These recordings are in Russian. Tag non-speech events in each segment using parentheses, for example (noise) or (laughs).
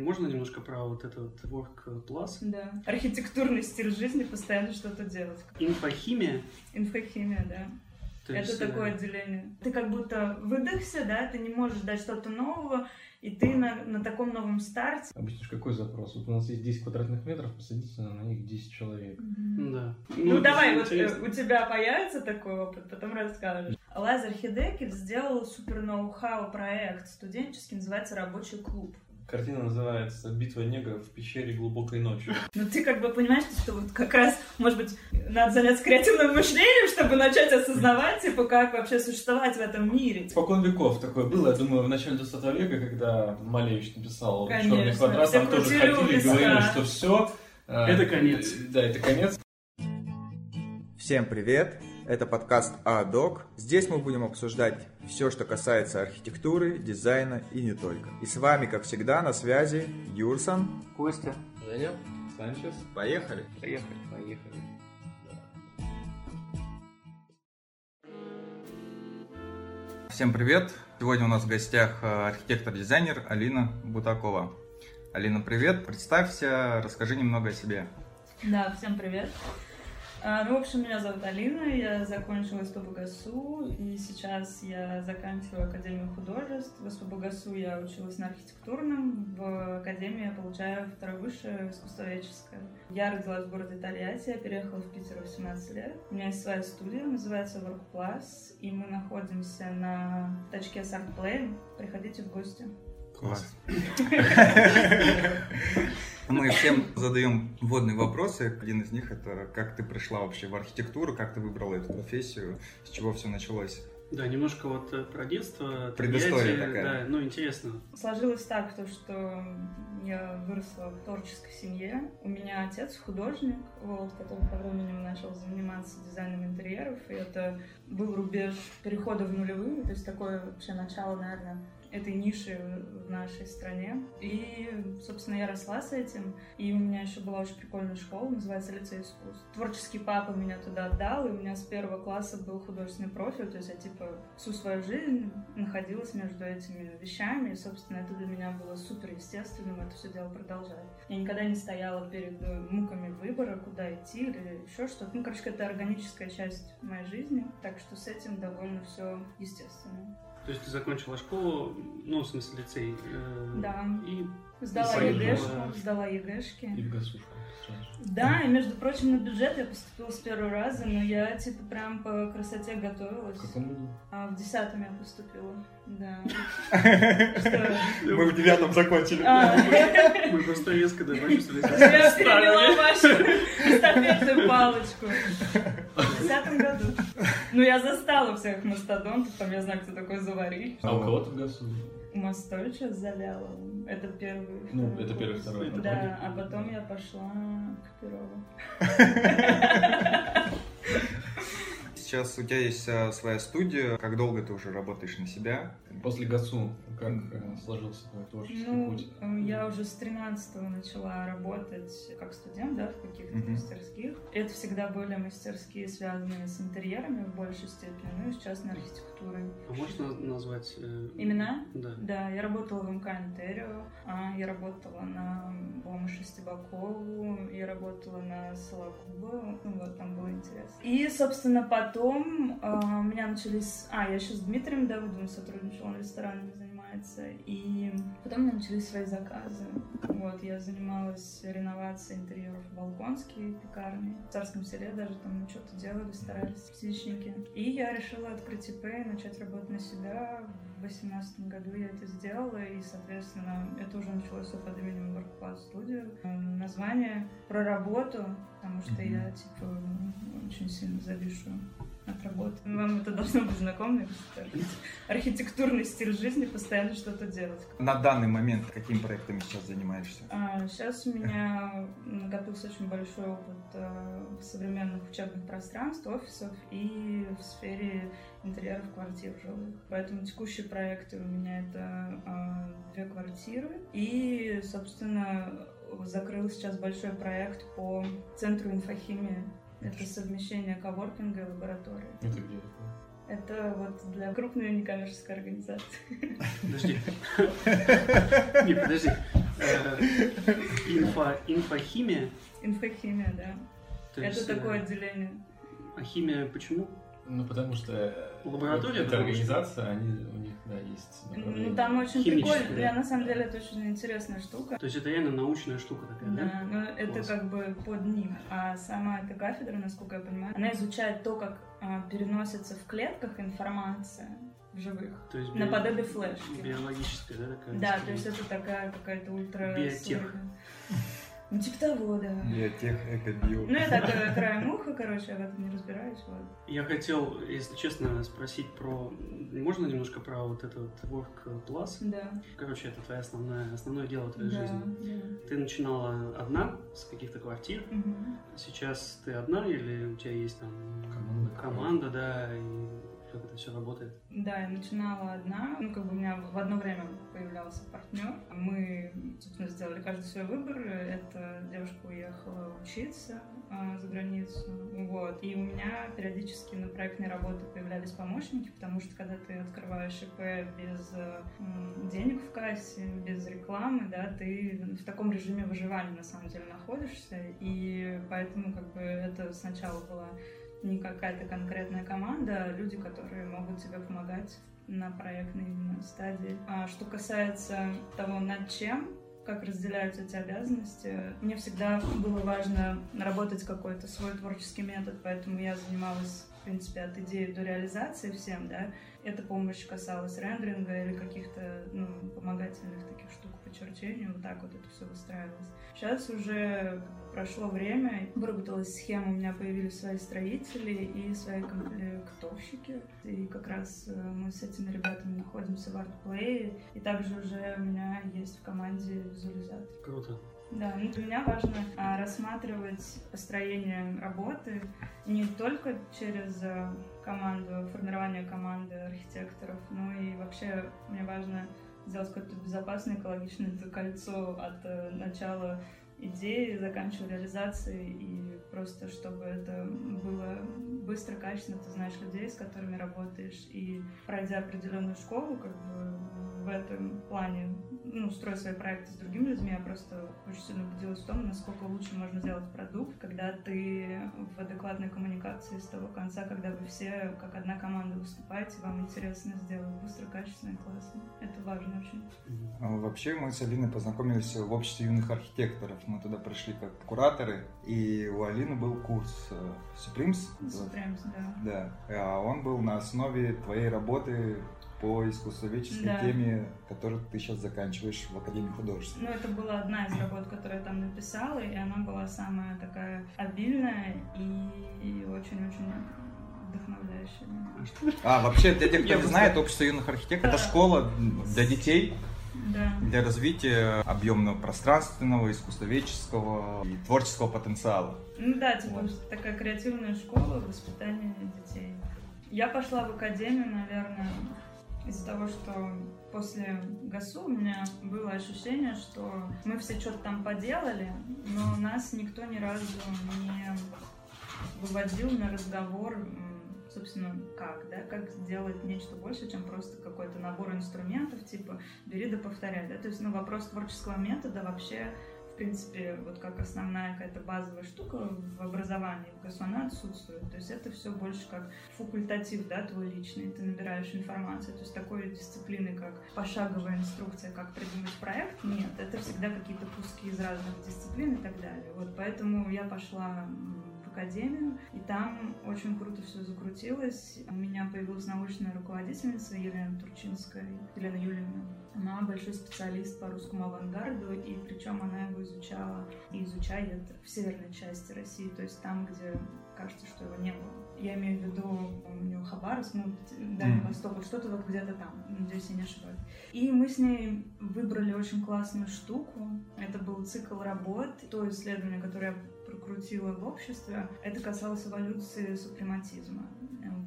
Можно немножко про вот это вот work plus? Да. Архитектурный стиль жизни, постоянно что-то делать. Инфохимия? Инфохимия, да. То это есть, такое э, отделение. Ты как будто выдохся, да, ты не можешь дать что-то нового, и ты на, на таком новом старте. Объяснишь, какой запрос? Вот у нас есть 10 квадратных метров, посадите на них 10 человек. Да. Ну, давай, это вот э, интересно. у тебя появится такой опыт, потом расскажешь. Лазер Хидекель сделал супер ноу-хау проект студенческий, называется «Рабочий клуб». Картина называется «Битва негров в пещере глубокой ночью». Ну, ты как бы понимаешь, что вот как раз, может быть, надо заняться креативным мышлением, чтобы начать осознавать, типа, как вообще существовать в этом мире. Спокон веков такое было, я думаю, в начале 20 века, когда Малевич написал Конечно, «Черный квадрат», там тоже ходили и говорили, что все... Это конец. Да, это конец. Всем привет! Это подкаст АДОК. Здесь мы будем обсуждать все, что касается архитектуры, дизайна и не только. И с вами, как всегда, на связи Юрсон. Костя. Женя, Санчес. Поехали! Поехали. Поехали. Всем привет! Сегодня у нас в гостях э, архитектор-дизайнер Алина Бутакова. Алина, привет! Представься, расскажи немного о себе. Да, всем привет. А, Ну, в общем, меня зовут Алина, я закончила СПБГСУ, и сейчас я заканчиваю Академию художеств. В СПБГСУ я училась на архитектурном, в Академии я получаю второе высшее искусствоведческое. Я родилась в городе Тольятти, я переехала в Питер в 18 лет. У меня есть своя студия, называется Workplace, и мы находимся на точке с артплеем. Приходите в гости. Класс. (laughs) Мы всем задаем вводные вопросы. Один из них это как ты пришла вообще в архитектуру, как ты выбрала эту профессию, с чего все началось. Да, немножко вот э, про детство. Предыстория такая. Да, ну интересно. Сложилось так, то, что я выросла в творческой семье. У меня отец художник, вот, который по временем начал заниматься дизайном интерьеров. И это был рубеж перехода в нулевые, то есть такое вообще начало, наверное, этой ниши в нашей стране. И, собственно, я росла с этим. И у меня еще была очень прикольная школа, называется лицей искусств. Творческий папа меня туда отдал, и у меня с первого класса был художественный профиль. То есть я, типа, всю свою жизнь находилась между этими вещами. И, собственно, это для меня было супер естественным это все дело продолжать. Я никогда не стояла перед э, муками выбора, куда идти или еще что-то. Ну, короче, это органическая часть моей жизни. Так что с этим довольно все естественно. То есть ты закончила школу, ну, в смысле лицей. э, Да. И Сдала. ЕГЭшку, сдала ЕГЭшки. И в гасушку сразу. Да, и между прочим, на бюджет я поступила с первого раза, но я типа прям по красоте готовилась. В каком году? А в десятом я поступила. Да. Мы в девятом закончили. А, мы просто резко, себя Я переняла вашу эстафетную палочку. В году. Ну, я застала всех мастодонтов, там я знаю, кто такой Завариль. А у кого-то в ГАСУ? Мостовича заляла. Это первый. Ну, второй это первый, второй, Да, ты- а потом я пошла к Перову. Сейчас у тебя есть э, своя студия. Как долго ты уже работаешь на себя? После ГАСУ как э, сложился твой творческий Ну, путь? э, я уже с 13 начала работать как студент, да, в каких-то Мгм. мастерских. Это всегда были мастерские, связанные с интерьерами в большей степени, ну и с частной архитектурой. А можешь на- назвать... э, Имена? Да. Да, я работала в МК Интерио, а, я работала на Лому Шестибакову, я работала на Сологуба, ну вот, там было интересно. И, собственно, потом у меня начались... А, я еще с Дмитрием Давыдовым сотрудничала, он ресторанами занимается, и потом у меня начались свои заказы. Вот, я занималась реновацией интерьеров Балконской пекарни, в Царском селе даже там мы что-то делали, старались, птичники. И я решила открыть ИП и начать работать на себя. В 2018 году я это сделала, и, соответственно, это уже началось всё под именем Workplace Studio. Э, Название про работу, потому что я, типа, очень сильно завишу от работы. Вам это должно быть знакомо, архитектурный стиль жизни, постоянно что-то делать. На данный момент какими проектами сейчас занимаешься? А, Сейчас у меня накопился очень большой опыт в современных учебных пространств, офисов и в сфере интерьеров квартир жилых. Поэтому текущие проекты у меня это э, две квартиры. И, собственно, закрыл сейчас большой проект по центру инфохимии. Это совмещение коворкинга и лаборатории. Это где такое? Это вот для крупной некоммерческой организации. Подожди. (laughs) Не, подожди. Э, инфо, инфохимия. Инфохимия, да. То это есть, такое э, отделение. А химия почему? Ну, потому что э, Лаборатория, вот эта потому что- организация, они, у них, да, есть направление. Ну, там очень прикольно. да? Я, на самом деле, это очень интересная штука. То есть это реально научная штука такая, да? Да, но это Класс. как бы под ним. А сама эта кафедра, насколько я понимаю, она изучает то, как а, переносится в клетках информация в живых. То есть би- Наподобие флешки. Биологическая, да, такая? Да, то есть это такая какая-то ультра... Биотех. Ну, типа того, да. Биотех, экобио. Ну, я так э, краем уха, короче, я в этом не разбираюсь. Вот. Я хотел, если честно, спросить про... Можно немножко про вот этот Work Plus? Да. Короче, это твоя основная, основное дело твоей Да, жизни. да. Ты начинала одна с каких-то квартир. Мгм. Сейчас ты одна или у тебя есть там Команда. команда, да, и как это все работает? Да, я начинала одна. Ну, как бы у меня в одно время появлялся партнер. Мы, собственно, сделали каждый свой выбор. Эта девушка уехала учиться а, за границу. Вот. И у меня периодически на проектной работе появлялись помощники, потому что когда ты открываешь ИП без э, денег в кассе, без рекламы, да, ты в таком режиме выживания на самом деле находишься. И поэтому как бы это сначала была не какая-то конкретная команда, а люди, которые могут тебе помогать на проектной именно стадии. А что касается того, над чем, как разделяются эти обязанности, мне всегда было важно наработать какой-то свой творческий метод, поэтому я занималась в принципе, от идеи до реализации всем, да, эта помощь касалась рендеринга или каких-то, ну, помогательных таких штук черчению, вот так вот это все выстраивалось. Сейчас уже прошло время, выработалась схема, у меня появились свои строители и свои комплектовщики. И как раз э, мы с этими ребятами находимся в артплее. И также уже у меня есть в команде визуализатор. Круто. Да, ну, для меня важно а, рассматривать построение работы не только через а, команду, формирование команды архитекторов, но и вообще мне важно сделать какое-то безопасное, экологичное это кольцо от э, начала идеи, заканчивая реализацией, и просто чтобы это было быстро, качественно, ты знаешь людей, с которыми работаешь, и пройдя определенную школу, как бы в этом плане, ну, строя свои проекты с другими людьми, я просто очень сильно убедилась в том, насколько лучше можно сделать продукт, когда ты в адекватной коммуникации с того конца, когда вы все как одна команда выступаете, вам интересно сделать быстро, качественно и классно. Это важно очень. А Вообще мы с Алиной познакомились в обществе юных архитекторов. Мы туда пришли как кураторы, и у Алины был курс э, Supremes. Supremes, да. Да. А он был на основе твоей работы по искусствоведческой Да. теме, которую ты сейчас заканчиваешь в Академии художеств. Ну, это была одна из работ, которую я там написала, и она была самая такая обильная и очень-очень вдохновляющая. меня. А, вообще, для тех, (laughs) кто не знает, общество юных архитекторов это школа для детей, Да. для развития объемного пространственного, искусствоведческого и творческого потенциала. Ну да, типа Вот. такая креативная школа воспитания детей. Я пошла в академию, наверное, из-за того, что после ГАСУ у меня было ощущение, что мы все что-то там поделали, но нас никто ни разу не выводил на разговор, собственно, как, да, как сделать нечто больше, чем просто какой-то набор инструментов, типа бери да повторяй, да, то есть, ну, вопрос творческого метода вообще в принципе, вот как основная какая-то базовая штука в образовании в ГАСУ, она отсутствует. То есть это все больше как факультатив, да, твой личный, ты набираешь информацию. То есть такой дисциплины, как пошаговая инструкция, как придумать проект, нет. Это всегда какие-то куски из разных дисциплин и так далее. Вот поэтому я пошла академию, и там очень круто все закрутилось. У меня появилась научная руководительница Елена Турчинская, Елена Юльевна. Она большой специалист по русскому авангарду, и причем она его изучала и изучает в северной части России, то есть там, где кажется, что его не было. Я имею в виду у нее Хабаровск, ну, Дальний. Восток, вот что-то вот где-то там, надеюсь, я не ошибаюсь. И мы с ней выбрали очень классную штуку. Это был цикл работ. То исследование, которое я прокрутила в обществе, это касалось эволюции супрематизма.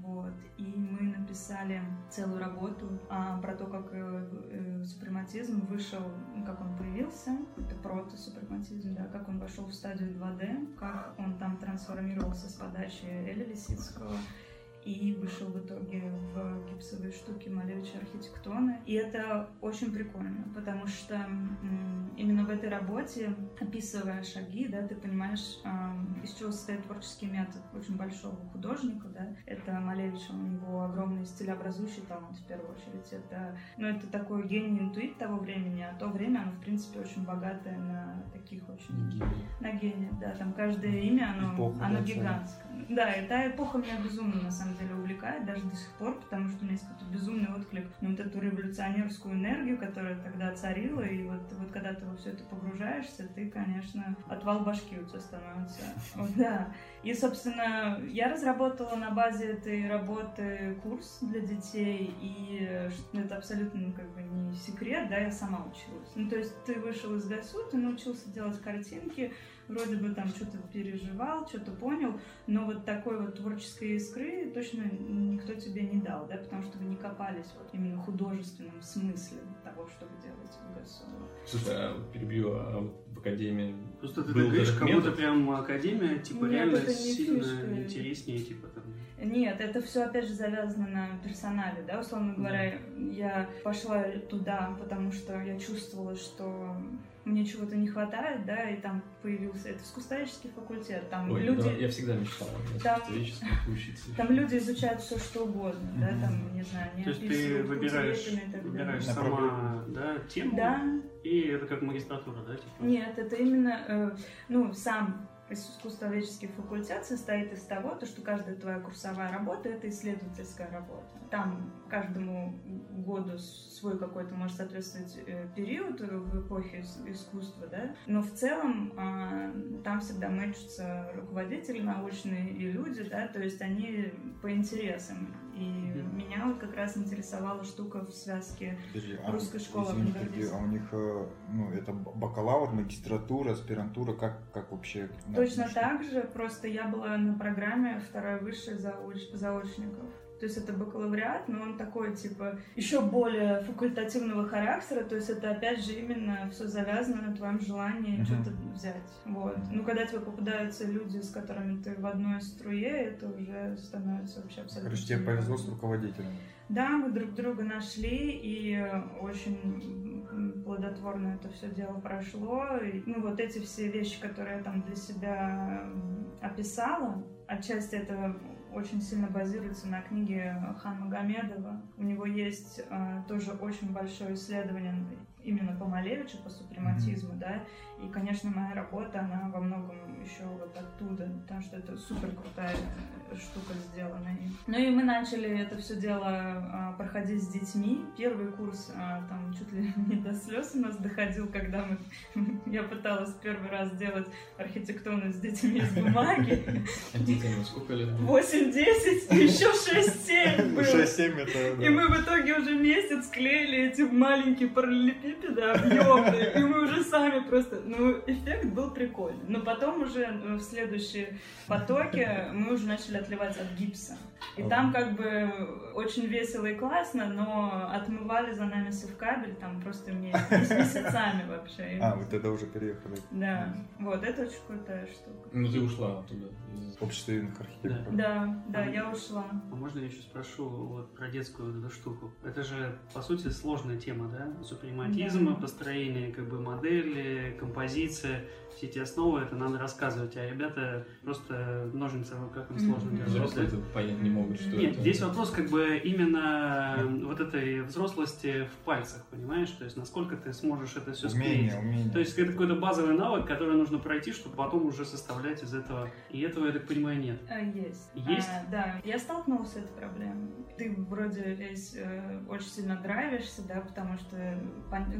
Вот. И мы написали целую работу а, про то, как э, э, супрематизм вышел, как он появился, это протосупрематизм, да, как он вошел в стадию 2D, как он там трансформировался с подачи Эля Лисицкого, и вышел в итоге в гипсовые штуки Малевича архитектоны. И это очень прикольно, потому что именно в этой работе, описывая шаги, да, ты понимаешь, из чего состоит творческий метод очень большого художника, да. Это Малевич, у него огромный стилеобразующий талант в первую очередь. Это, ну, это такой гений интуит того времени, а то время, оно, в принципе, очень богатое на таких очень... На гения, да. Там каждое имя, оно, Эпоха, оно да, гигантское. Да, эта эпоха меня безумно, на самом деле, увлекает, даже до сих пор, потому что у меня есть какой-то безумный отклик на вот эту революционерскую энергию, которая тогда царила, и вот, вот когда ты во все это погружаешься, ты, конечно, отвал башки у тебя становится. (laughs) Да. И, собственно, я разработала на базе этой работы курс для детей, и э, это абсолютно ну, как бы не секрет, да, я сама училась. Ну, то есть ты вышел из ГАСУ, ты научился делать картинки, вроде бы там что-то переживал, что-то понял, но вот такой вот творческой искры точно никто тебе не дал, да, потому что вы не копались вот именно в художественном смысле того, что вы делаете в ГАСУ. Слушай, а перебью, а вот в академии Просто ты Был так говоришь, как будто прям академия, типа, Нет, реально сильно фишка. интереснее, типа, там... Нет, это все опять же завязано на персонале, да, условно говоря, я пошла туда, потому что я чувствовала, что мне чего-то не хватает, да, и там появился это искусствоведческий факультет, там Ой, люди, да, я всегда мечтал на Там- учиться. там люди изучают все что угодно, да, Мгм. там не знаю, не То есть ты выбираешь, выбираешь сама, да, тему, Да, и это как магистратура, да, типа? Нет, это именно, э, ну, сам искусствоведческий факультет состоит из того, то, что каждая твоя курсовая работа — это исследовательская работа. Там каждому году свой какой-то может соответствовать э, период в эпохе ис- искусства, да, но в целом а, там всегда мэчатся руководители научные и люди, да, то есть они по интересам. И меня вот как раз интересовала штука в связке Подожди, а, Русская школа извини, авангардизма. подожди, а у них, э, ну, это бакалавр, магистратура, аспирантура, как, как вообще? Точно так же, просто я была на программе второй высшей зауч- заочников. То есть это бакалавриат, но он такой, типа, еще более факультативного характера, то есть это, опять же, именно все завязано на твоем желании Мгм. что-то взять. Вот. Ну, когда тебе попадаются люди, с которыми ты в одной струе, это уже становится вообще абсолютно... Короче, тебе повезло с руководителем. Да, мы друг друга нашли, и очень плодотворно это все дело прошло. И, ну, вот эти все вещи, которые я там для себя описала, отчасти это очень сильно базируется на книге Хан Магомедова. У него есть э, тоже очень большое исследование именно по Малевичу, по супрематизму, да, и, конечно, моя работа, она во многом еще вот оттуда, потому что это супер крутая э, штука сделана. Ну и мы начали это все дело а, проходить с детьми. Первый курс а, там чуть ли (laughs) не до слез у нас доходил, когда мы, (laughs) я пыталась первый раз сделать архитектурную с детьми из бумаги. (laughs) А детям сколько лет? было? 8-10, еще 6-7 было. 6-7 это... И мы в итоге уже месяц клеили эти маленькие параллелепипеды объемные, и мы уже сами просто... Ну, эффект был прикольный. Но потом уже э, в следующие потоки мы уже начали отливать от гипса. И там как бы очень весело и классно, но отмывали за нами совкабель там просто ме- (laughs) месяцами вообще. А, вы тогда уже переехали. Да, вот, это очень крутая штука. Ну ты ушла оттуда. из- Общество юных архитекторов. Да, да, я ушла. А можно я еще спрошу вот про детскую эту штуку? Это же, по сути, сложная тема, да? Супрематизм, Да. построение как бы модели, композиция, все эти основы, это надо рассказывать, а ребята просто ножницы в руках им сложно держать. Взрослые это понять не могут, что Нет, это. здесь вопрос как бы именно вот этой взрослости в пальцах, понимаешь? То есть насколько ты сможешь это все склеить. Умение, умение. То есть это какой-то базовый навык, который нужно пройти, чтобы потом уже составлять из этого. И этого, я так понимаю, нет. А, Есть. Есть? А, да, я столкнулась с этой проблемой. Ты вроде весь э, очень сильно драйвишься, да, потому что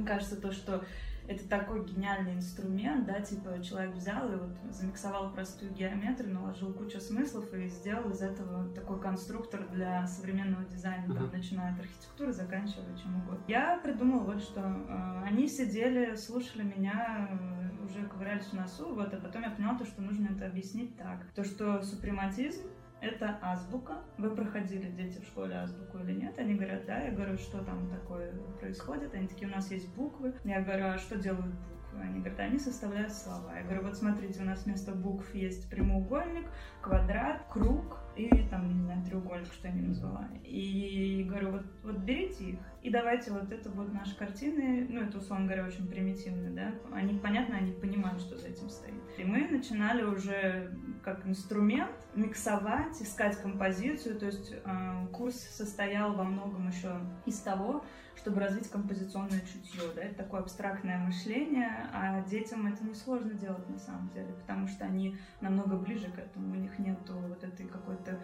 кажется то, что это такой гениальный инструмент, да, типа человек взял и вот замиксовал простую геометрию, наложил кучу смыслов и сделал из этого такой конструктор для современного дизайна, там, Ага. начиная от архитектуры, заканчивая чем угодно. Я придумала вот что. э, Они сидели, слушали меня, э, уже ковырялись в носу, вот, а потом я поняла то, что нужно это объяснить так. То, что супрематизм это азбука. Вы проходили, дети, в школе азбуку или нет? Они говорят, да. Я говорю, что там такое происходит? Они такие, у нас есть буквы. Я говорю, а что делают буквы? Они говорят, они составляют слова. Я говорю, вот смотрите, у нас вместо букв есть прямоугольник, квадрат, круг и там, не знаю, треугольник, что я не назвала. И говорю, вот, вот берите их, и давайте вот это вот наши картины, ну, это, условно говоря, очень примитивно, да, они, понятно, они понимают, что за этим стоит. И мы начинали уже как инструмент миксовать, искать композицию, то есть э, курс состоял во многом еще из того, чтобы развить композиционное чутье. Да? Это такое абстрактное мышление, а детям это несложно делать на самом деле, потому что они намного ближе к этому, у них нету вот этой какой-то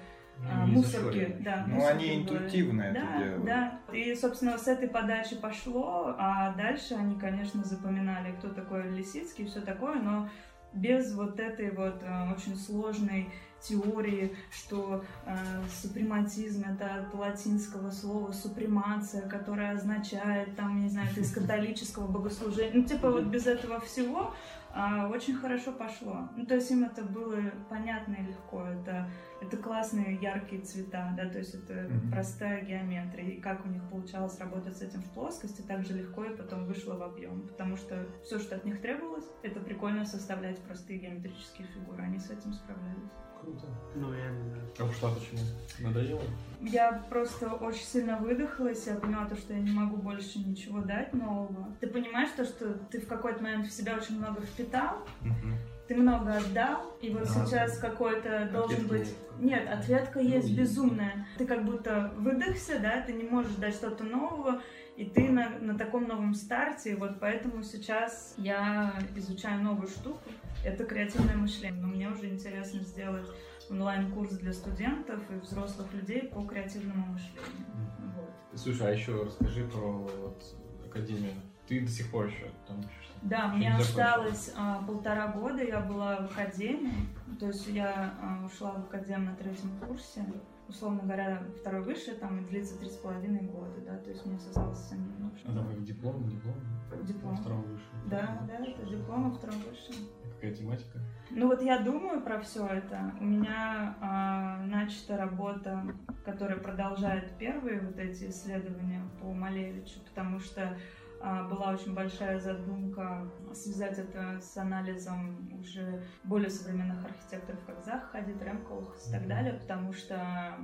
а, Не мусорки. Да, Ну, мусорки они интуитивно это да, делают. Да, и, собственно, с этой подачи пошло, а дальше они, конечно, запоминали, кто такой Лисицкий и все такое, но без вот этой вот э, очень сложной теории, что э, супрематизм это от латинского слова супремация, которое означает, там, не знаю, это из католического богослужения. Ну, типа вот без этого всего а, очень хорошо пошло. Ну, то есть им это было понятно и легко. Это, это классные яркие цвета, да, то есть это Мгм. простая геометрия. И как у них получалось работать с этим в плоскости, так же легко и потом вышло в объем. Потому что все, что от них требовалось, это прикольно составлять простые геометрические фигуры. Они с этим справлялись. Круто. Ну, реально, да. А ушла почему? Надоело? Я просто очень сильно выдохлась, я поняла то, что я не могу больше ничего дать нового. Ты понимаешь то, что ты в какой-то момент в себя очень много впитал, Мгм. Ты много отдал, и вот Да. сейчас какой-то должен Ответка быть... нет. Ответка есть Ну, безумная. Ты как будто выдохся, да, ты не можешь дать что-то нового, и ты на, на таком новом старте, и вот поэтому сейчас я изучаю новую штуку. Это креативное мышление. Но мне уже интересно сделать онлайн-курс для студентов и взрослых людей по креативному мышлению. Вот. Слушай, а еще расскажи про вот, академию. Ты до сих пор еще там учишься? Да, Еще мне осталось а, полтора года, я была в академии, то есть я а, ушла в академию на третьем курсе, условно говоря, второй высший, там и длится три с половиной года, да, то есть мне осталось совсем немножко. А там как диплом, диплом? Диплом. Втором выше. Да, да, это диплом, а втором высшем. Какая тематика? Ну вот я думаю про все это. У меня а, начата работа, которая продолжает первые вот эти исследования по Малевичу, потому что была очень большая задумка связать это с анализом уже более современных архитекторов, как Зах, Хадид, Ремколхс и так далее, потому что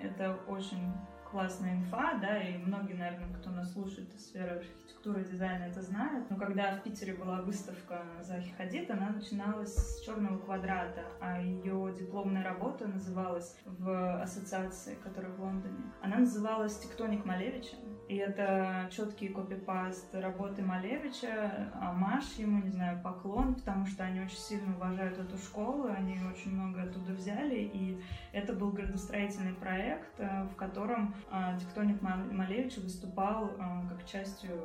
это очень классная инфа, да, и многие, наверное, кто нас слушает из сферы архитектуры, дизайна, это знают. Но когда в Питере была выставка Захи Хадид, она начиналась с черного квадрата, а ее дипломная работа называлась в ассоциации, которая в Лондоне. Она называлась «Тектоник Малевича». И это четкий копипаст работы Малевича, амаш ему, не знаю, поклон, потому что они очень сильно уважают эту школу, они очень много оттуда взяли, и это был градостроительный проект, э, в котором э, тектоник Ма- Малевича выступал э, как частью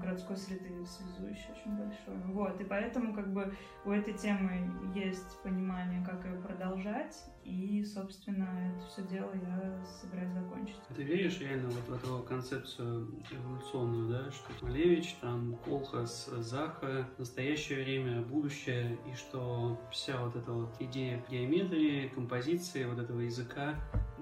городской среды связующей очень большой. Вот, и поэтому как бы у этой темы есть понимание, как ее продолжать, и, собственно, это все дело я собираюсь закончить. Ты веришь реально вот в эту концепцию эволюционную, да, что Малевич, там, Колхас, Заха, настоящее время, будущее, и что вся вот эта вот идея геометрии, композиции, вот этого языка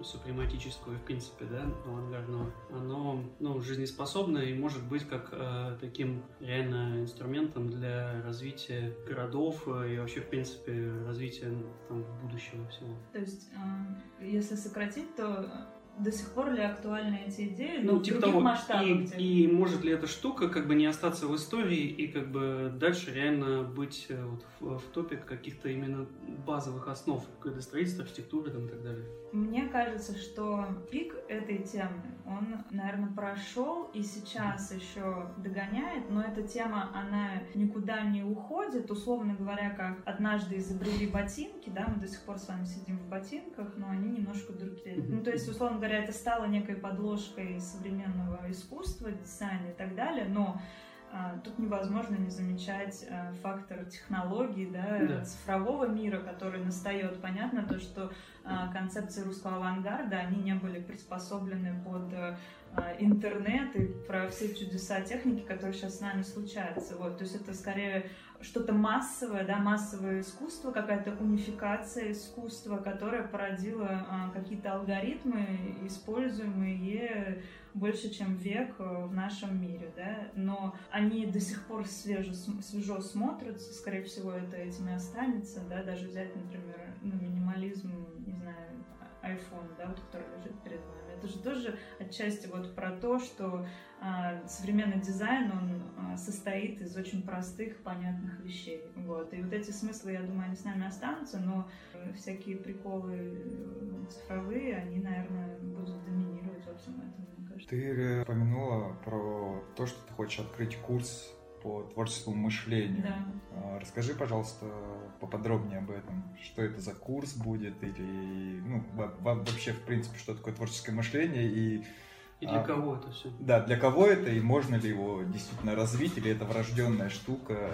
супрематического, в принципе, да, авангардного, оно, ну, жизнеспособно и может быть как э, таким реально инструментом для развития городов э, и вообще, в принципе, развития там, будущего всего. То есть, э, если сократить, то до сих пор ли актуальны эти идеи, Ну, в типа других того, масштабах? и, где- и может ли эта штука как бы не остаться в истории и как бы дальше реально быть э, вот в, в топе каких-то именно базовых основ градостроительства, архитектуры там, и так далее. Мне кажется, что пик этой темы, он, наверное, прошел и сейчас еще догоняет, но эта тема, она никуда не уходит, условно говоря, как однажды изобрели ботинки, да, мы до сих пор с вами сидим в ботинках, но они немножко другие. Ну, то есть, условно говоря, это стало некой подложкой современного искусства, дизайна и так далее, но Тут невозможно не замечать а, фактор технологий, да, Да. цифрового мира, который настает. Понятно то, что а, концепции русского авангарда, они не были приспособлены под а, интернет и про все чудеса техники, которые сейчас с нами случаются. Вот, то есть это скорее что-то массовое, да, массовое искусство, какая-то унификация искусства, которая породила а, какие-то алгоритмы, используемые больше, чем век э, в нашем мире, да, но они до сих пор свеже, см- свежо смотрятся, скорее всего, это этим и останется, да, даже взять, например, ну, минимализм, не знаю, iPhone, да, вот, который лежит перед нами. Это же тоже отчасти вот про то, что а, современный дизайн, он а, состоит из очень простых, понятных вещей. Вот. И вот эти смыслы, я думаю, они с нами останутся, но всякие приколы э, цифровые, они, наверное, будут доминировать во всем этом, кажется. Ты упомянула про то, что ты хочешь открыть курс по творческому мышлению. Да. А, Расскажи, пожалуйста, поподробнее об этом. Что это за курс будет или ну, во- во- вообще, в принципе, что такое творческое мышление и И для А. кого это все? да, для кого это и можно ли его действительно развить или это врожденная штука?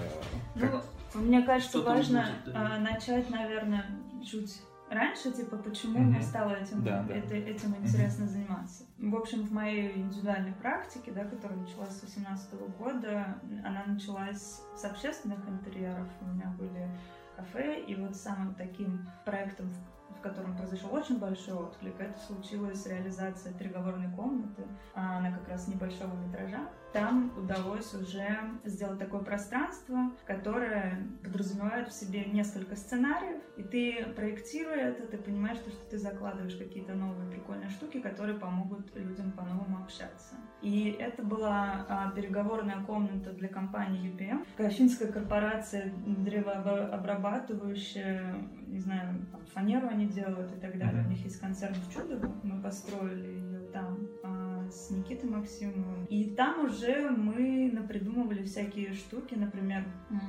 Как- Ну, мне кажется, важно будет, да. а, начать, наверное, чуть раньше, типа, почему мне стало этим, Да, да. это- этим интересно заниматься. В общем, в моей индивидуальной практике, да, которая началась с 2018 года, она началась с общественных интерьеров. У меня были кафе, и вот самым таким проектом, в в котором произошел очень большой отклик, это случилась реализация переговорной комнаты. А Она как раз небольшого метража. Там удалось уже сделать такое пространство, которое подразумевает в себе несколько сценариев, и ты, проектируя это, ты понимаешь, что, что ты закладываешь какие-то новые прикольные штуки, которые помогут людям по-новому общаться. И это была а, переговорная комната для компании UPM. Такая финская корпорация древообрабатывающая, не знаю, фанеру они делают и так далее. У них есть концерн в Чудово, мы построили ее там а, с Никитой Максимовым. И там уже мы напридумывали всякие штуки, например,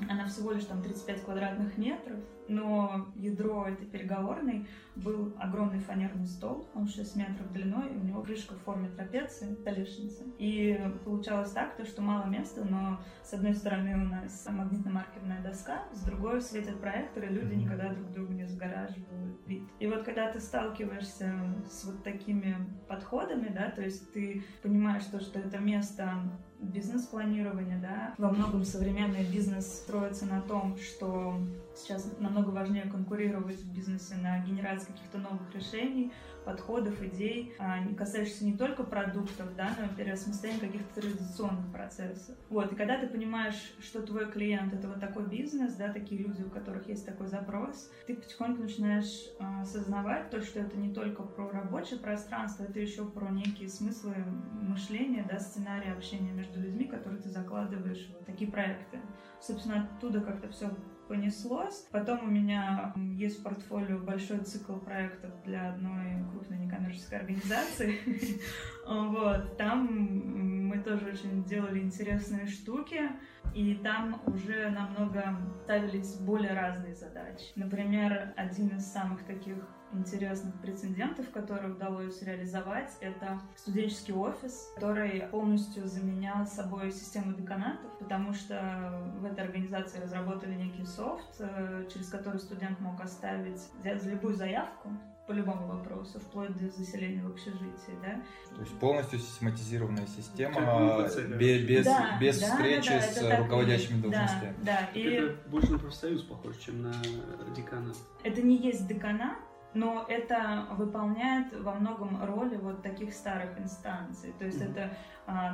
она всего лишь там 35 квадратных метров, но ядро этой переговорной был огромный фанерный стол, он 6 метров длиной, и у него крышка в форме трапеции, столешницы. И получалось так, то, что мало места, но с одной стороны у нас магнитно-маркерная доска, с другой светят проекторы, люди никогда друг другу не загораживают вид. И вот когда ты сталкиваешься с вот такими подходами, да, то есть ты понимаешь то, что это место бизнес-планирования, да, во многом современный бизнес строится на том, что сейчас намного важнее конкурировать в бизнесе на генерации каких-то новых решений, подходов, идей, а, касающихся не только продуктов, да, но и переосмысления каких-то традиционных процессов. Вот, и когда ты понимаешь, что твой клиент — это вот такой бизнес, да, такие люди, у которых есть такой запрос, ты потихоньку начинаешь а, осознавать то, что это не только про рабочее пространство, это еще про некие смыслы мышления, да, сценарии общения между людьми, которые ты закладываешь в такие проекты. Собственно, оттуда как-то все понеслось. Потом у меня есть в портфолио большой цикл проектов для одной крупной некоммерческой организации. (laughs) Вот. Там мы тоже очень делали интересные штуки, и там уже намного ставились более разные задачи. Например, один из самых таких интересных прецедентов, которые удалось реализовать, это студенческий офис, который полностью заменял собой систему деканатов, потому что в этой организации разработали некий софт, э, через который студент мог оставить любую заявку по любому вопросу, вплоть до заселения в общежитие, да. То есть полностью систематизированная система в МФЦ, бе- без, Да, без да, встречи да, да, с так и руководящими есть. должностями. Да, да. И Это больше на профсоюз похож, чем на декана. это не есть деканат, но это выполняет во многом роли вот таких старых инстанций. То есть Мгм. это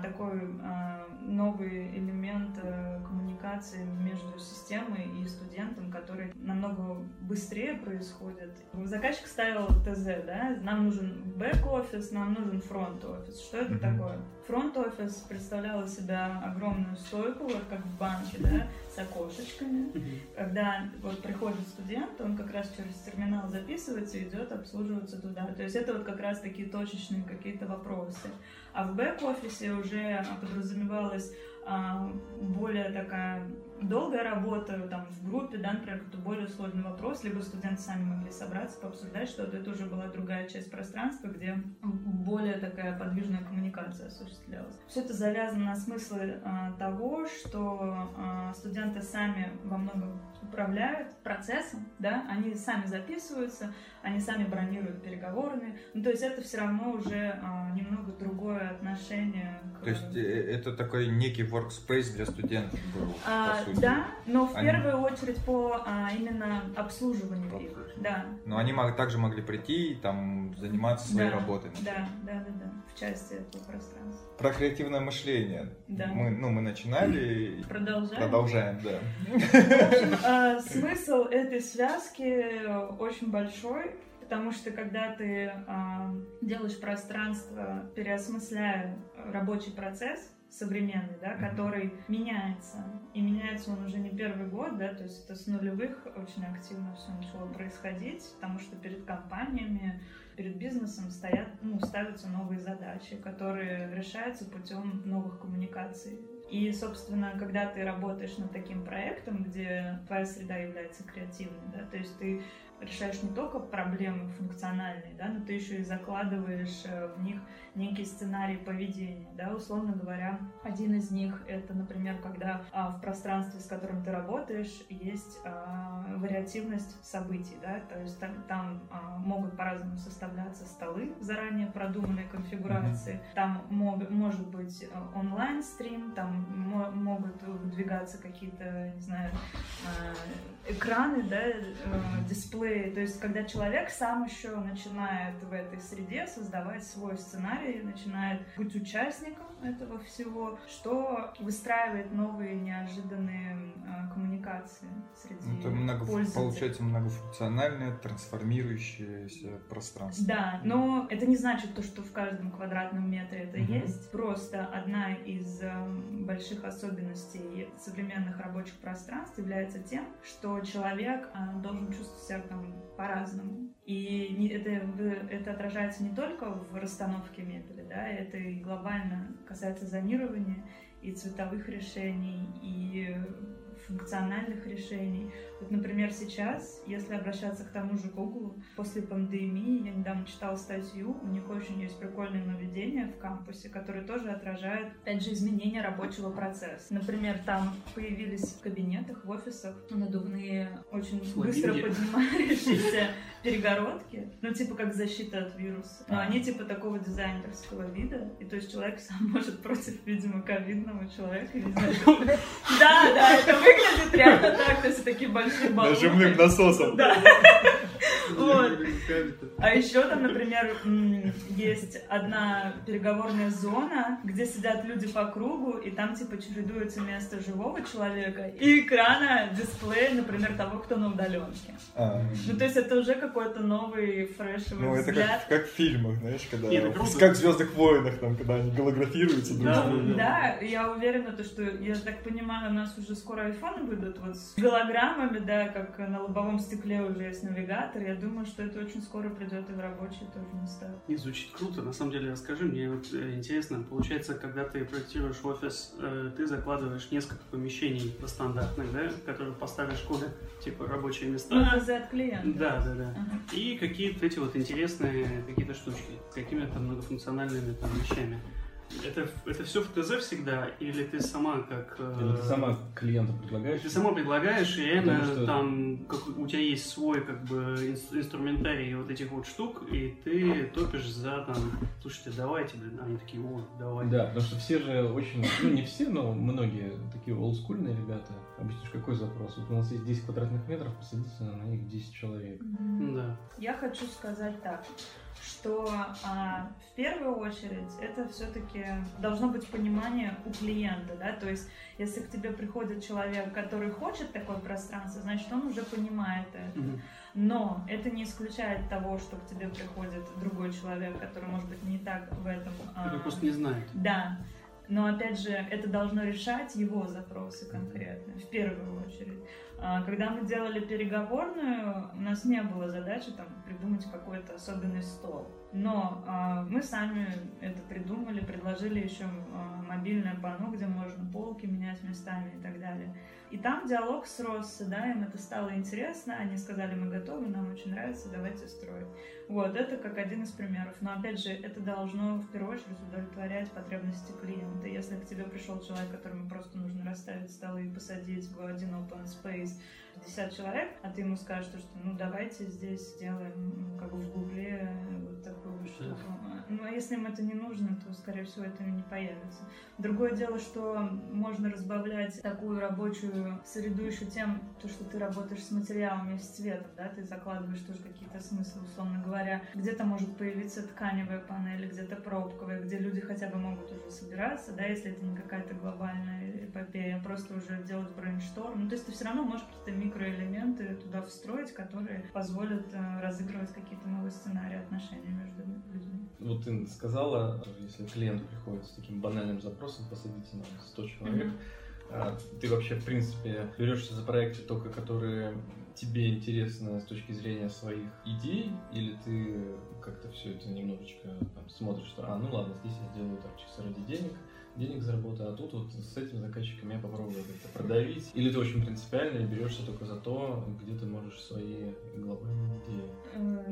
такой а, новый элемент а, коммуникации между системой и студентом, который намного быстрее происходит. Заказчик ставил ТЗ, да, нам нужен бэк-офис, нам нужен фронт-офис. Что это такое? Фронт-офис представлял из себя огромную стойку, вот как в банке, да, с окошечками, когда вот приходит студент, он как раз через терминал записывается и идет обслуживаться туда. То есть это вот как раз такие точечные какие-то вопросы. А в бэк-офисе уже подразумевалась а, более такая долгая работа там в группе, да, например, какой-то более сложный вопрос, либо студенты сами могли собраться, пообсуждать что-то. Это уже была другая часть пространства, где более такая подвижная коммуникация осуществлялась. Все это завязано на смыслы а, того, что а, студенты сами во многом управляют процессом, да, они сами записываются, они сами бронируют переговорные. Ну, то есть это все равно уже а, немного другое отношение к... То есть э, это такой некий workspace для студентов был, А, по сути. да, но в Они- первую очередь по а, именно обслуживанию их. Да. Но они мог- также могли прийти и там заниматься своей да, работой. Да, да, да, да, в части этого пространства. Про креативное мышление. Да. Мы, ну, мы начинали Продолжаем. продолжаем, да. В общем, (laughs) а, смысл этой связки очень большой, потому что когда ты а, делаешь пространство, переосмысляя рабочий процесс, современный, да, который меняется. И меняется он уже не первый год, да, то есть это с нулевых очень активно все начало происходить, потому что перед компаниями, перед бизнесом стоят, ну, ставятся новые задачи, которые решаются путем новых коммуникаций. И, собственно, когда ты работаешь над таким проектом, где твоя среда является креативной, да, то есть ты решаешь не только проблемы функциональные, да, но ты еще и закладываешь э, в них некий сценарий поведения, да, условно говоря, один из них это, например, когда а, в пространстве, с которым ты работаешь, есть а, вариативность событий, да, то есть там, там а, могут по-разному составляться столы заранее продуманной конфигурации, там мог, может быть а, онлайн стрим, там мо- могут выдвигаться какие-то, не знаю, а, экраны, да, а, дисплеи, то есть когда человек сам еще начинает в этой среде создавать свой сценарий начинает быть участником этого всего, что выстраивает новые неожиданные э, коммуникации среди Это много, пользователей. получается многофункциональное, трансформирующееся пространство. Да, но это не значит то, что в каждом квадратном метре это Мгм. есть. Просто одна из э, больших особенностей современных рабочих пространств является тем, что человек э, должен чувствовать себя там по-разному. И это, это отражается не только в расстановке мебели, да, это и глобально касается зонирования и цветовых решений, и функциональных решений. Вот, например, сейчас, если обращаться к тому же Google, после пандемии, я недавно читала статью, у них очень есть прикольное нововведение в кампусе, которое тоже отражает, опять же, изменения рабочего процесса. Например, там появились в кабинетах, в офисах надувные, очень быстро поднимающиеся (laughs) перегородки, ну, типа как защита от вируса. Но они типа такого дизайнерского вида, и то есть человек сам (laughs) может против, видимо, ковидного человека, не знаю, (laughs) да, да, это выглядит реально так, то есть такие большие баллоны. Нажимным насосом. Да. Вот. А еще там, например, есть одна переговорная зона, где сидят люди по кругу, и там типа чередуется место живого человека и экрана дисплея, например, того, кто на удаленке. А, Ну, то есть это уже какой-то новый фрешевый Ну, это взгляд. как, как в фильмах, знаешь, когда... Ну, как в Звездных войнах, там, когда они голографируются друг с Да, другом. Ну, да, я уверена, то, что, я так понимаю, у нас уже скоро айфоны выйдут вот с голограммами, да, как на лобовом стекле уже есть навигатор. Я думаю, что это очень скоро придет и в рабочие тоже места. Не, звучит круто. На самом деле, расскажи мне вот э, интересно. Получается, когда ты проектируешь офис, э, ты закладываешь несколько помещений стандартных, да, которые поставишь куда, типа рабочие Ну, места. это за от клиента. Да, да, да. Ага. И какие-то эти вот интересные какие-то штучки какими-то многофункциональными там вещами. Это, это все в ТЗ всегда, или ты сама как... э, Или ты сама клиенту предлагаешь? Ты сама предлагаешь, и реально что- там как, у тебя есть свой как бы инс- инструментарий вот этих вот штук, и ты топишь за там, слушайте, давайте, блин, они такие, о, давай. Да, потому что все же очень, ну не все, но многие такие олдскульные ребята. Объяснишь, какой запрос? Вот у нас есть 10 квадратных метров, посадите на них 10 человек. Ну Да. Я хочу сказать так, что а, в первую очередь это все-таки должно быть понимание у клиента, да, то есть если к тебе приходит человек, который хочет такое пространство, значит он уже понимает это. Мгм. Но это не исключает того, что к тебе приходит другой человек, который, может быть, не так в этом... а, Это просто не знает. Да. Но опять же, это должно решать его запросы конкретно, в первую очередь. А, Когда мы делали переговорную, у нас не было задачи там придумать какой-то особенный стол. Но а, мы сами это придумали, предложили еще а, мобильное панно, где можно полки менять местами и так далее. И там диалог сросся, да, им это стало интересно, они сказали, мы готовы, нам очень нравится, давайте строить. Вот, это как один из примеров. Но опять же, это должно в первую очередь удовлетворять потребности клиента. Если к тебе пришел человек, которому просто нужно расставить столы и посадить в один open space 50 человек, а ты ему скажешь, что ну давайте здесь сделаем, ну, как в Гугле, вот такую штуку. Ну, а если им это не нужно, то, скорее всего, это не появится. Другое дело, что можно разбавлять такую рабочую среду еще тем, то, что ты работаешь с материалами с цветом, да, ты закладываешь тоже какие-то смыслы, условно говоря. Где-то может появиться тканевая панель, где-то пробковая, где люди хотя бы могут уже собираться, да, если это не какая-то глобальная эпопея, просто уже делать брейншторм. Ну, то есть ты все равно можешь какие-то микроэлементы туда встроить, которые позволят э, разыгрывать какие-то новые сценарии отношений между людьми. Вот ты сказала, если клиент приходит с таким банальным запросом, посадите нам 100 человек, а, ты вообще, в принципе, берешься за проекты только, которые тебе интересно с точки зрения своих идей, или ты как-то все это немножечко там, смотришь, что, а, ну ладно, здесь я сделаю так чисто ради денег, денег заработаю, а тут вот с этим заказчиком я попробую как-то продавить. Или ты очень принципиально и берешься только за то, где ты можешь свои глобальные идеи.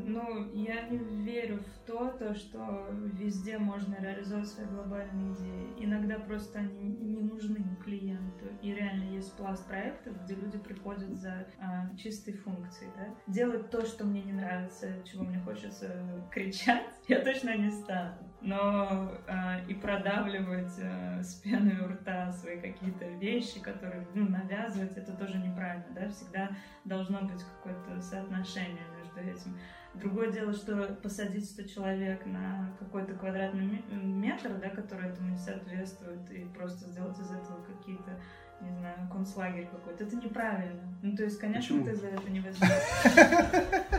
Ну, я не верю в то, то, что везде можно реализовать свои глобальные идеи. Иногда просто они не нужны клиенту. И реально есть пласт проектов, где люди приходят за а, чистой функцией. Да? Делать то, что мне не нравится, чего мне хочется кричать, (laughs) я точно не стану. Но а, и продавливать а, с пеной у рта свои какие-то вещи, которые ну, навязывать, это тоже неправильно. Да? Всегда должно быть какое-то соотношение между этим. Другое дело, что посадить 100 человек на какой-то квадратный метр, да, который этому не соответствует, и просто сделать из этого какие-то не знаю, концлагерь какой-то. Это неправильно. Ну, то есть, конечно, Почему? ты за это не возьмешь.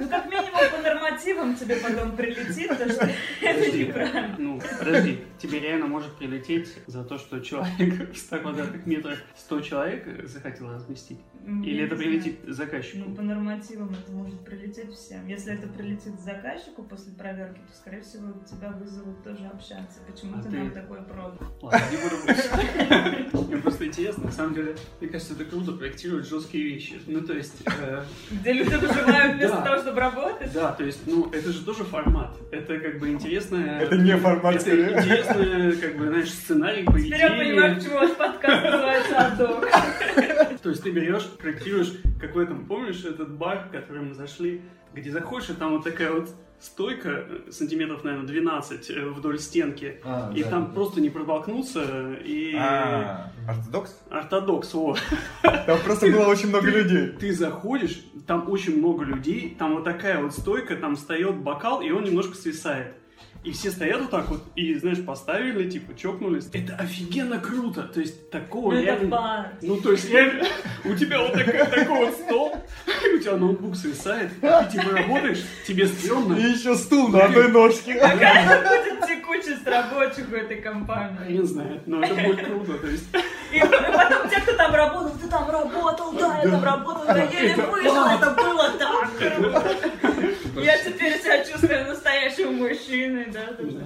Ну, как минимум, по нормативам тебе потом прилетит, то что это неправильно. Ну, подожди, тебе реально может прилететь за то, что человек в 100 квадратных метрах 100 человек захотел разместить? Или я это прилетит знаю. заказчику? Ну, по нормативам это может прилететь всем. Если это прилетит заказчику после проверки, то, скорее всего, тебя вызовут тоже общаться. Почему А ты ты- нам такое продал? Ладно, не буду больше. (laughs) Мне просто интересно, на самом деле, мне кажется, это круто проектировать жесткие вещи. Ну, то есть, э, Где люди выживают вместо того, чтобы работать? да, то есть, ну, это же тоже формат. Это как бы интересная... Это не формат, Это скорее. интересный, как бы, знаешь, сценарий, по Теперь я понимаю, идее. почему ваш подкаст называется «Адок». (laughs) То есть ты берешь, проектируешь какой там, помнишь этот бар, в который мы зашли, где заходишь, и там вот такая вот стойка, э, сантиметров, наверное, 12 э, вдоль стенки, А, и да, там да. просто не протолкнуться, и... А, ортодокс? Ортодокс, во. Там просто было очень много людей. Ты заходишь, там очень много людей, там вот такая вот стойка, там встает бокал, и он немножко свисает. И все стоят вот так вот, и, знаешь, поставили, типа, чокнулись. Это офигенно круто. То есть, такого Ну, это реально... бар. Ну, то есть, реально, у тебя вот такой, такой вот стол, и у тебя ноутбук свисает, ты типа работаешь, тебе стрёмно. И еще стул на одной ножке. Какая будет текучесть рабочих в этой компании? Хрен знает, но это будет круто, то есть... И потом те, кто там работал, ты там работал, да, я там работал, я еле вышел, это было так круто. Я теперь себя чувствую настоящим мужчиной, да. есть.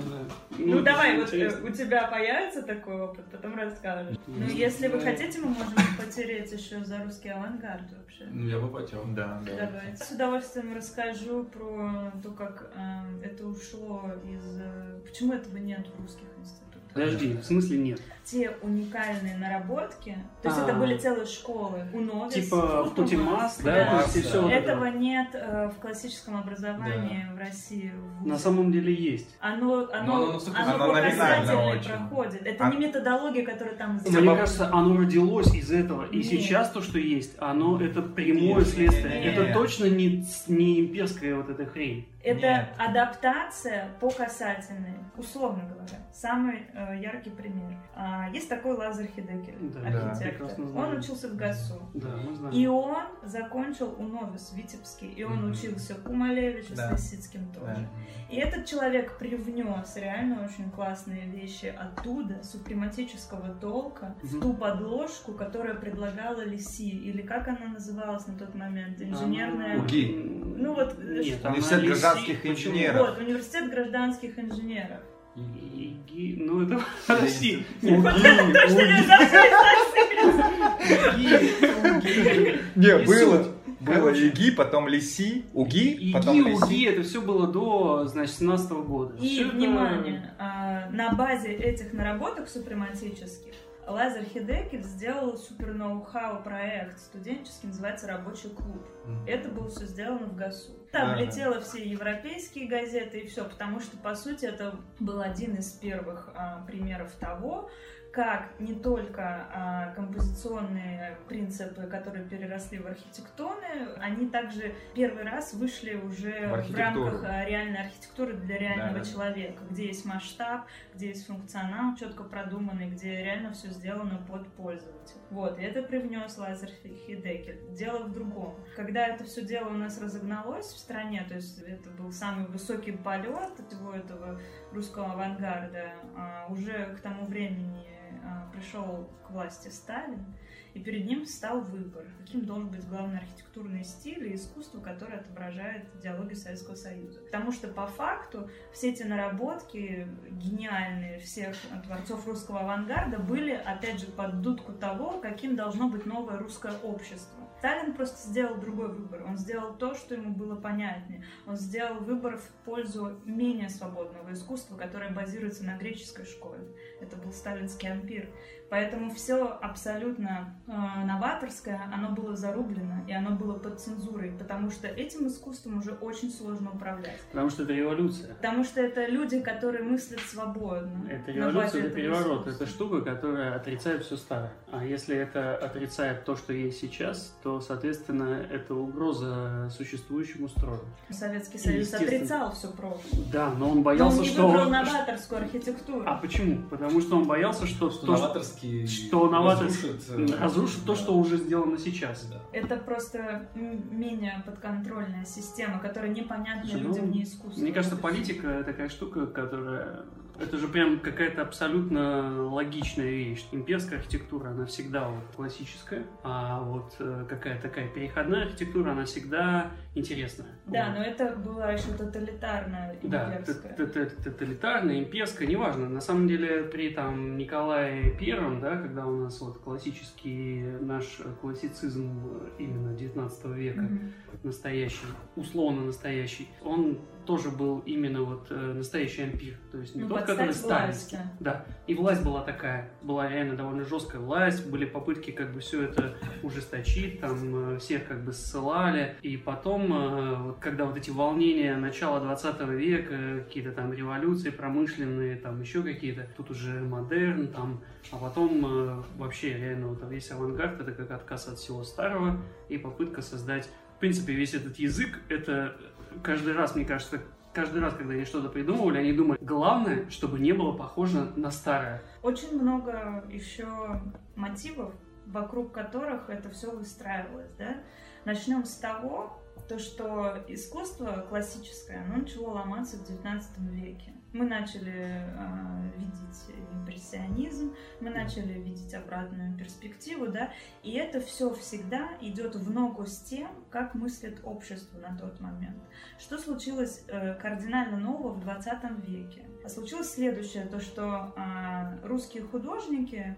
Ну давай, вот э, у тебя появится такой опыт, потом расскажешь. Ну Ну, если вы хотите, мы можем потереть еще за русский авангард вообще. Ну, я бы потел. Да, да. Давайте. С удовольствием расскажу про то, как э, это ушло из... э, Почему этого нет в русских институтах? Подожди, в смысле нет? Те уникальные наработки, то есть А. это были целые школы, у Новис, Типа в Путимас, да? Да. Вот Этого это. нет э, в классическом образовании в России. в На самом деле есть. Оно, Но оно оно, настолько- оно, оно по номинально касательной очень. проходит. Это А- не методология, которая там Мне кажется, оно родилось из этого. И Нет. сейчас то, что есть, оно это прямое Нет, следствие. нет, Это нет. точно не, не имперская вот эта хрень. Это Нет. адаптация по касательной, условно говоря. Самый э, яркий пример. А, есть такой Лазарь Хидекель, Да, да, архитектор. знаю. Он учился в ГАСУ. Да, мы знаем. И он закончил у Новис Витебский, и он Мгм. учился у Малевича Да. с Лисицким тоже. Да. И этот человек привнес реально очень классные вещи оттуда, супрематического толка, в Мгм. ту подложку, которая предлагала Лиси, или как она называлась на тот момент, инженерная... УГИ. Ну вот, Нет, что- она Гражданских почему? инженеров. Вот, университет гражданских инженеров. Иги- Ну, это... Подожди. Уги, Точно уги. нельзя. Не, Не было. Было. ИГИ, потом ЛИСИ, УГИ, Иги, потом уги, ЛИСИ. это все было до, значит, 17 года. И, внимание, а, на базе этих наработок супрематических Лазер Хидекель сделал супер ноу-хау проект студенческий, называется «Рабочий клуб». Это было все сделано в ГАСУ. Там Ага. летело все европейские газеты и все, потому что, по сути, это был один из первых а, примеров того, как не только а, композиционные принципы, которые переросли в архитектоны, они также первый раз вышли уже в, в рамках а, реальной архитектуры для реального да, человека, где есть масштаб, где есть функционал четко продуманный, где реально все сделано под пользователя. Вот, и это привнес Лазерфих и Декель. Дело в другом. Когда это все дело у нас разогналось в стране, то есть это был самый высокий полет всего этого русского авангарда, а, уже к тому времени а, пришел к власти Сталин, и перед ним стал выбор, каким должен быть главный архитектурный стиль и искусство, которое отображает идеологию Советского Союза. Потому что по факту все эти наработки гениальные всех творцов русского авангарда были, опять же, под дудку того, каким должно быть новое русское общество. Сталин просто сделал другой выбор. Он сделал то, что ему было понятнее. Он сделал выбор в пользу менее свободного искусства, которое базируется на греческой школе. Это был сталинский ампир. Поэтому все абсолютно э, новаторское, оно было зарублено, и оно было под цензурой, потому что этим искусством уже очень сложно управлять. Потому что это революция. Потому что это люди, которые мыслят свободно. Это революция, это переворот, это штука, которая отрицает все старое. А если это отрицает то, что есть сейчас, то, соответственно, это угроза существующему строю. Советский Союз отрицал все прошлое. Да, но он боялся, но он не что... выбрал (laughs) новаторскую архитектуру. А почему? Потому что он боялся, что... Что новаторский новаторские что новаторские разрушит, э, разрушит то, что уже сделано сейчас. Да. Это просто менее подконтрольная система, которая непонятна ну, людям не искусство. Мне кажется, политика такая штука, которая это же прям какая-то абсолютно логичная вещь. Имперская архитектура, она всегда вот классическая, а вот э, какая такая переходная архитектура, она всегда интересная. Да, вот. но это была еще тоталитарная имперская. Да, тоталитарная, имперская, неважно. На самом деле при там Николае Первом, да, когда у нас вот классический наш классицизм именно 19 века, mm-hmm. настоящий, условно настоящий, он тоже был именно вот э, настоящий ампир. То есть не ну, тот, который сталинский. Да. И власть была такая. Была реально довольно жесткая власть. Были попытки как бы все это ужесточить, там э, всех как бы ссылали. И потом, э, когда вот эти волнения начала 20 века, какие-то там революции промышленные, там еще какие-то, тут уже модерн, там, а потом э, вообще реально вот весь авангард это как отказ от всего старого и попытка создать в принципе, весь этот язык, это каждый раз, мне кажется, каждый раз, когда они что-то придумывали, они думали, главное, чтобы не было похоже на старое. Очень много еще мотивов, вокруг которых это все выстраивалось, да. Начнем с того, то, что искусство классическое, оно начало ломаться в XIX веке. Мы начали э, видеть импрессионизм, мы начали видеть обратную перспективу, да, и это все всегда идет в ногу с тем, как мыслит общество на тот момент. Что случилось э, кардинально нового в 20 веке? А случилось следующее, то что э, русские художники,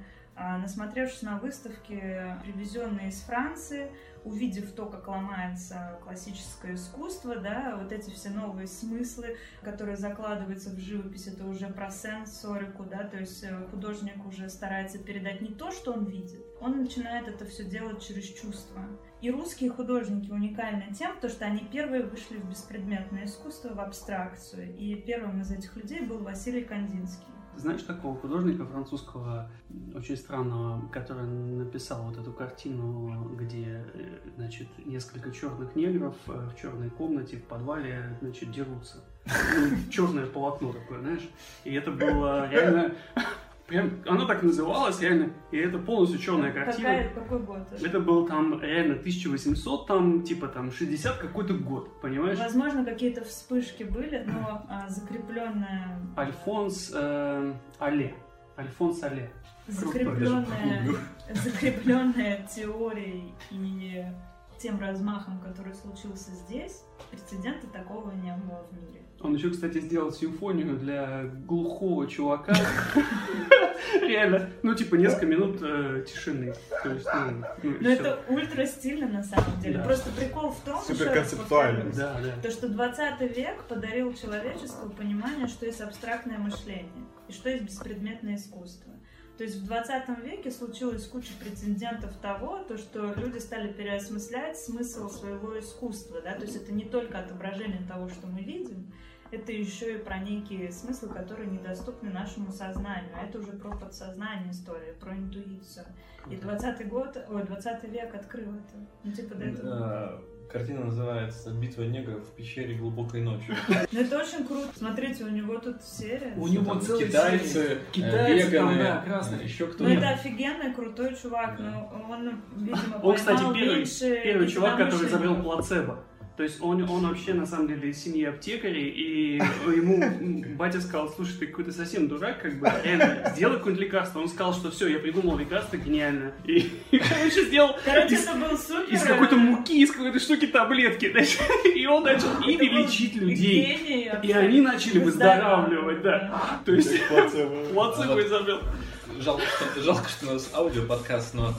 насмотревшись на выставки, привезенные из Франции, увидев то, как ломается классическое искусство, да, вот эти все новые смыслы, которые закладываются в живопись, это уже про сенсорику, да, то есть э, художник уже старается передать не то, что он видит, он начинает это все делать через чувства. И русские художники уникальны тем, что они первые вышли в беспредметное искусство, в абстракцию. И первым из этих людей был Василий Кандинский. Знаешь такого художника французского, очень странного, который написал вот эту картину, где, значит, несколько черных негров э, в черной комнате в подвале, значит, дерутся. Ну, черное полотно такое, знаешь. И это было реально Прям, оно так называлось, реально, и это полностью черная картина. Какая, какой год? Это был там реально 1800, там, типа там 60 какой-то год, понимаешь? Возможно, какие-то вспышки были, но а, закрепленная... Альфонс э, Але. Альфонс Але. Закрепленная, закрепленная теорией и тем размахом, который случился здесь, прецедента такого не было в мире. Он еще, кстати, сделал симфонию для глухого чувака. (laughs) Реально. Ну, типа, несколько минут э, тишины. То есть, ну, ну, Но это ультра стильно, на самом деле. Да. Просто прикол в том, Супер концептуально. Да, да. То, что 20 век подарил человечеству понимание, что есть абстрактное мышление и что есть беспредметное искусство. То есть в 20 веке случилась куча прецедентов того, то, что люди стали переосмыслять смысл своего искусства. Да? То есть это не только отображение того, что мы видим, это еще и про некие смыслы, которые недоступны нашему сознанию. А это уже про подсознание история, про интуицию. И 20 год, ой, 20 век открыл это. Ну, типа, до этого. А, Картина называется «Битва негров в пещере глубокой ночью». Ну, это очень круто. Смотрите, у него тут серия. У него целый китайцы, Китайцы там, веганы, да, красные. еще Ну, кто-то. это офигенный, крутой чувак, но он, видимо, Он, кстати, поймал первый, меньше первый чувак, который изобрел плацебо. То есть он, он вообще на самом деле из семьи аптекарей, и ему батя сказал, слушай, ты какой-то совсем дурак, как бы, реально, сделай какое-нибудь лекарство. Он сказал, что все, я придумал лекарство гениально. И, и короче, сделал Короче, из, это был супер... из какой-то муки, из какой-то штуки таблетки. И он начал ими лечить людей. гений И они начали выздоравливать, да. То есть плацебо (laughs) изобрел. Жалко, что, жалко, что у нас аудиоподкаст, но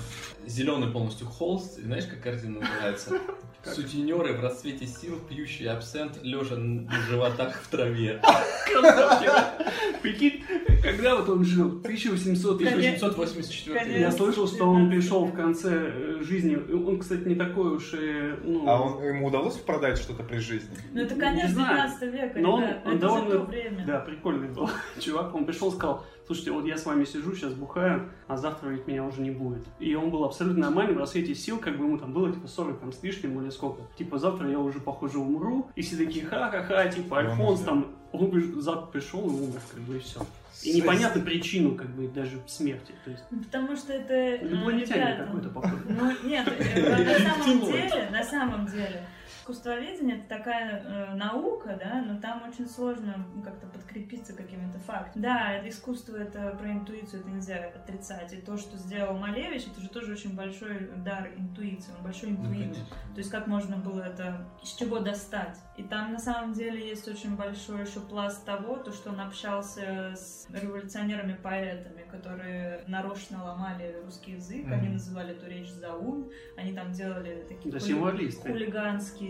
зеленый полностью холст. И знаешь, как картина называется? Сутенеры в расцвете сил, пьющие абсент, лежа на животах в траве. (laughs) Прикинь, когда вот он жил? 1800 1884 Конечно. Я слышал, что он пришел в конце э, жизни. Он, кстати, не такой уж и, ну... А он, ему удалось продать что-то при жизни? Ну, это Не конец знаю. 19 века, Но он- он это довольно- время. Да, прикольный был (laughs) чувак. Он пришел, сказал, слушайте, вот я с вами сижу, сейчас бухаю, а завтра ведь меня уже не будет. И он был абсолютно нормальный в рассвете сил, как бы ему там было, типа, 40 там с лишним или сколько. Типа, завтра я уже, похоже, умру. И все такие, ха-ха-ха, типа, Он Альфонс там, он завтра пришел и умер, как бы, и все. И непонятно причину, как бы, даже смерти. То есть, Ну, Потому что это... э, инопланетянин какой-то, походу. Ну, нет, (laughs) на самом деле, на самом деле, искусствоведение это такая э, наука, да, но там очень сложно как-то подкрепиться какими-то фактами. Да, это искусство это про интуицию, это нельзя отрицать. И то, что сделал Малевич, это же тоже очень большой дар интуиции, он большой Ну, интуит. конечно. То есть как можно было это, из чего достать. И там на самом деле есть очень большой еще пласт того, то, что он общался с революционерами-поэтами, которые нарочно ломали русский язык, Мгм. они называли эту речь заум, они там делали такие Да, хули- символисты.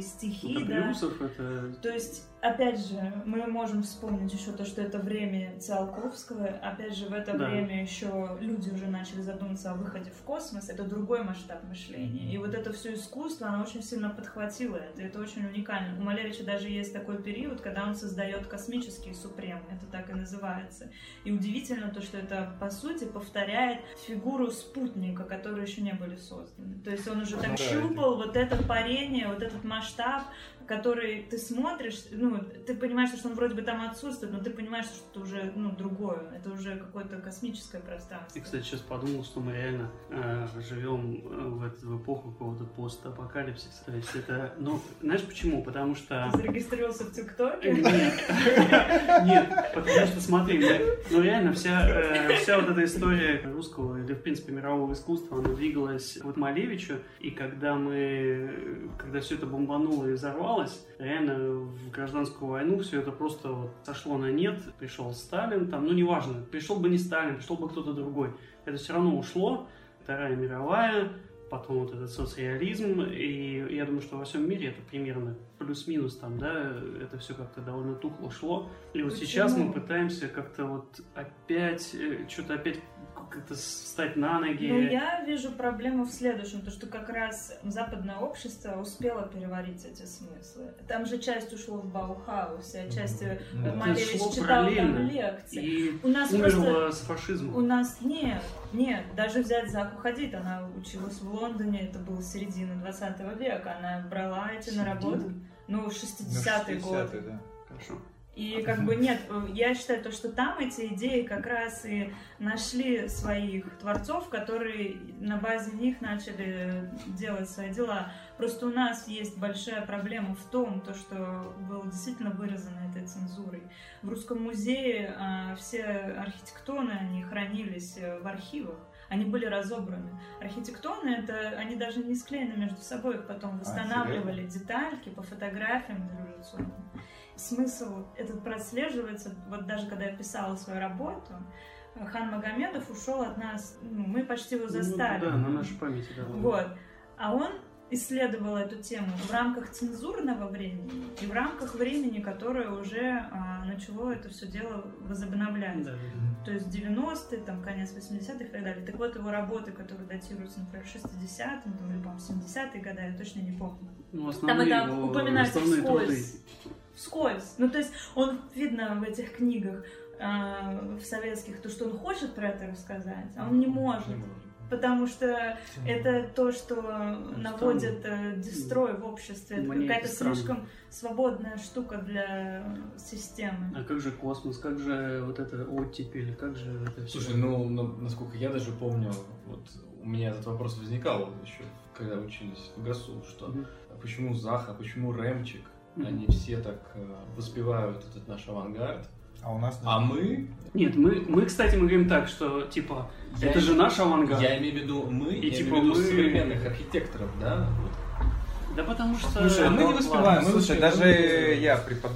Стихи, Это да. Брюсов, это... То есть, опять же, мы можем вспомнить еще то, что это время Циолковского. Опять же, в это Да. время еще люди уже начали задумываться о выходе в космос. Это другой масштаб мышления. И вот это все искусство, оно очень сильно подхватило это. Это очень уникально. У Малевича даже есть такой период, когда он создает космические супремы. Это так и называется. И удивительно то, что это, по сути, повторяет фигуру спутника, которые еще не были созданы. То есть он уже так Ну да, щупал вот это парение, вот этот масштаб, масштаб, который ты смотришь, ну, ты понимаешь, что он вроде бы там отсутствует, но ты понимаешь, что это уже, ну, другое, это уже какое-то космическое пространство. Я, кстати, сейчас подумал, что мы реально э, живем э, в, эту, эпоху какого-то постапокалипсиса. То есть это, ну, знаешь почему? Потому что... Ты зарегистрировался в ТикТоке? Нет, нет, потому что смотри, ну реально вся, э, вся вот эта история русского или в принципе мирового искусства, она двигалась вот Малевичу, и когда мы, когда все это бомбануло и взорвалось, реально в гражданскую войну все это просто вот сошло на нет, пришел Сталин, там, ну неважно, пришел бы не Сталин, пришел бы кто-то другой, это все равно ушло, Вторая мировая, потом вот этот соцреализм, и я думаю, что во всем мире это примерно плюс-минус там, да, это все как-то довольно тухло шло. И вот Почему? сейчас мы пытаемся как-то вот опять, э, что-то опять как-то встать на ноги. Ну, я вижу проблему в следующем, то, что как раз западное общество успело переварить эти смыслы. Там же часть ушло в Баухаусе, а часть э, Ну, Малевич читал там лекции. И У нас просто... с фашизмом. У нас нет, нет, даже взять Заху Хадид, она училась в Лондоне, это было середина 20 века, она брала эти наработки, ну, 60-й год. да. Хорошо. И как бы нет, э, я считаю, то, что там эти идеи как раз и нашли своих творцов, которые на базе них начали делать свои дела. Просто у нас есть большая проблема в том, то, что было действительно вырезано этой цензурой. В Русском музее а, все архитектоны, они хранились э, в архивах. Они были разобраны. Архитектоны, это они даже не склеены между собой, их потом восстанавливали детальки по фотографиям дореволюционным смысл этот прослеживается, вот даже когда я писала свою работу, Хан Магомедов ушел от нас, ну, мы почти его Ну, застали. да, на нашей памяти, да. Вот. А он исследовала эту тему в рамках цензурного времени и в рамках времени, которое уже а, начало это все дело возобновлять. Да. То есть 90-е, там, конец 80-х и так далее. Так вот, его работы, которые датируются, например, 60-м, там, или, по 70-е годы, я точно не помню. Ну, Там это его- упоминается основные труды. Вскользь. Ну, то есть, он, видно в этих книгах, а, в советских, то, что он хочет про это рассказать, а он не может. Не может. Потому что это то, что наводит э, дестрой в обществе. Это какая-то слишком свободная штука для системы. А как же космос, как же вот это оттепель, как же это все? Слушай, ну, на- насколько я даже помню, вот у меня этот вопрос возникал еще, когда учились в ГАСУ, что а почему Заха, почему Рэмчик, Они все так э, воспевают этот наш авангард, А у нас... а мы, Нет, мы, мы, кстати, мы говорим так, что, типа, Я- это же наш авангард. я имею в виду мы, И я типа имею в виду мы- современных архитекторов, да. Да потому что... Слушай, А мы ну, не воспеваем, Слушай, даже я препод...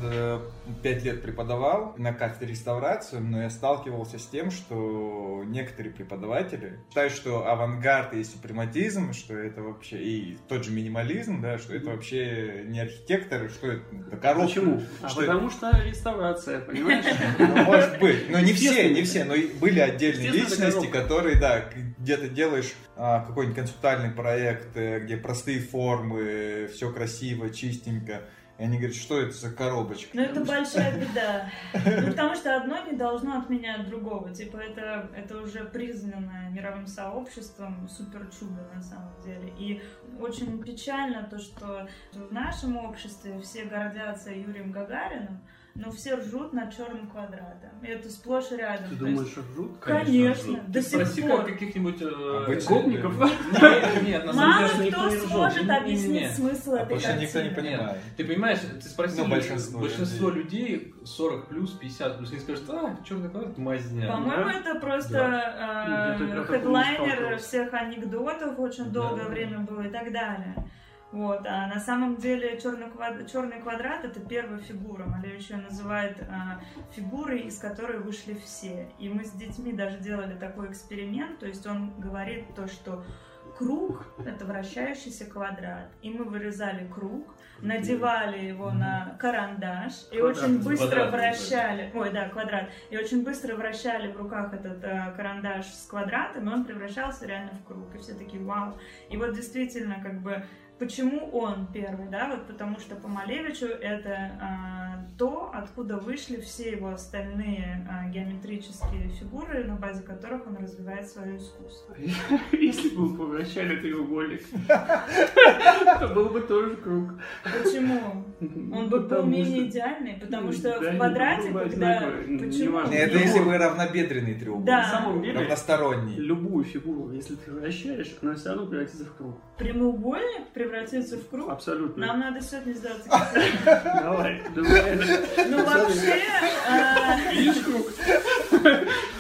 пять лет преподавал на кафедре реставрацию, но я сталкивался с тем, что некоторые преподаватели считают, что авангард и супрематизм, что это вообще и тот же минимализм, да, что это вообще не архитекторы, что это, это коробка. Почему? А Что потому что реставрация, понимаешь? (laughs) Ну, может быть. Но не все, не все. Но были отдельные это личности, которые, да, где-то делаешь а, какой-нибудь концептуальный проект, э, где простые формы, все красиво, чистенько. И они говорят, что это за коробочка? Но это большая (laughs) беда. Ну, потому что одно не должно отменять другого. Типа, это, это уже признанное мировым сообществом супер чудо на самом деле. И очень печально то, что в нашем обществе все гордятся Юрием Гагарином, но все ржут над черным квадратом. И это сплошь и рядом. Ты То есть- думаешь, ржут? Конечно, ржут. до сих спроси пор. как каких-нибудь э, Обычных гопников? Нет, (laughs) нет, на самом Мало деле, никто кто не сможет объяснить смысл А этой потому что никто не картины. понимает. Ты понимаешь, ты спроси Ну, большинство людей 40 плюс, 50 плюс, они скажут, а, черный квадрат, мазня. По-моему, это просто э, не хедлайнер всех анекдотов очень долгое время было и так далее. Вот. А на самом деле черный, квад... черный квадрат это первая фигура. Малевич ее называет а, фигурой, из которой вышли все. И мы с детьми даже делали такой эксперимент. То есть он говорит то, что круг это вращающийся квадрат. И мы вырезали круг, надевали его на карандаш и Квадрат, очень быстро квадрат, вращали. Ой, да, квадрат. И очень быстро вращали в руках этот э, карандаш с квадратом, и он превращался реально в круг. И все такие, вау. И вот действительно, как бы, почему он первый, да? Вот потому что по Малевичу это а, то, откуда вышли все его остальные а, геометрические фигуры, на базе которых он развивает свое искусство. Если бы мы повращали треугольник, (laughs) то был бы тоже круг. Почему? Он бы был Потому менее что- идеальный, потому Ну, что да, в квадрате, бы когда... Почему? Неважно. Это Ну, если вы равнобедренный треугольник. Да. На самом деле, Равносторонний. любую фигуру, если ты вращаешь, она все равно превратится в круг. Прямоугольник превратится в круг? Абсолютно. Нам надо сегодня сделать (laughs) Давай, давай. Ну вообще, а, Видишь круг?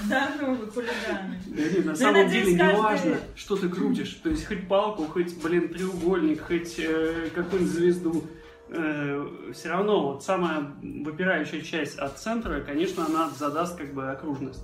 да, ну вы хулиганы. Нет, на самом деле не важно, что ты крутишь. То есть хоть палку, хоть, блин, треугольник, хоть э, какую-нибудь звезду. все равно вот самая выпирающая часть от центра, конечно, она задаст как бы окружность.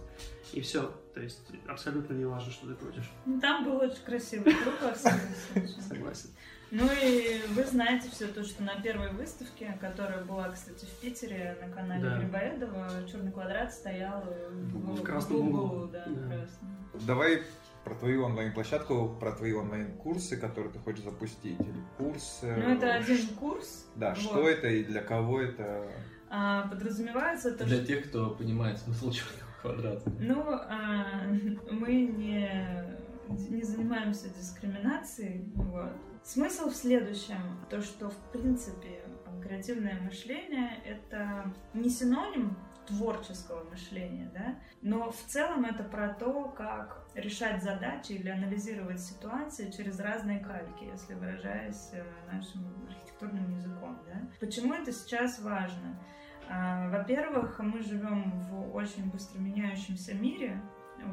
И все. То есть абсолютно не важно, что ты крутишь. Ну, там был очень красивый круг во всяком случае. Согласен. Ну и вы знаете все то, что на первой выставке, которая была, кстати, в Питере на канале Да. Грибоедова, черный квадрат стоял в, В красном углу, углу. да, Да. красном. Давай про твою онлайн-площадку, про твои онлайн-курсы, которые ты хочешь запустить. Или курсы. Ну, это один курс. Да, Вот. что это и для кого это? А, подразумевается то, Для что... тех, кто понимает смысл черного квадрата. Ну, а, (laughs) мы не, не занимаемся дискриминацией. Вот. Смысл в следующем. То, что, в принципе, креативное мышление — это не синоним творческого мышления, да, но в целом это про то, как решать задачи или анализировать ситуации через разные кальки, если выражаясь э, нашим архитектурным языком, да. Почему это сейчас важно? А, Во-первых, мы живем в очень быстро меняющемся мире,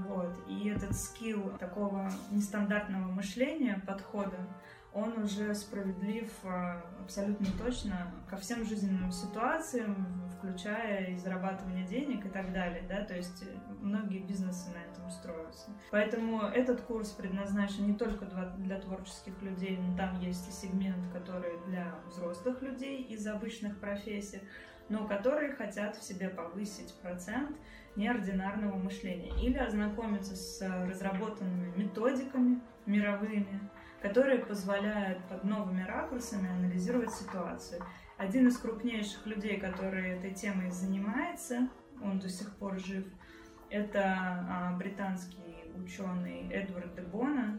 вот, и этот скилл такого нестандартного мышления, подхода, он уже справедлив а, абсолютно точно ко всем жизненным ситуациям, включая и зарабатывание денег и так далее, да, то есть многие бизнесы на этом строятся. Поэтому этот курс предназначен не только для творческих людей, но там есть и сегмент, который для взрослых людей из обычных профессий, но которые хотят в себе повысить процент неординарного мышления или ознакомиться с разработанными методиками мировыми, которые позволяют под новыми ракурсами анализировать ситуацию. Один из крупнейших людей, который этой темой занимается, он до сих пор жив, это а, британский ученый Эдвард де Бона.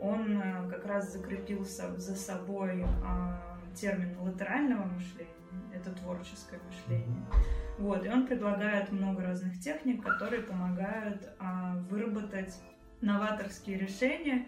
Он а, как раз закрепился за собой а, термин латерального мышления, это творческое мышление. Вот, и он предлагает много разных техник, которые помогают а, выработать новаторские решения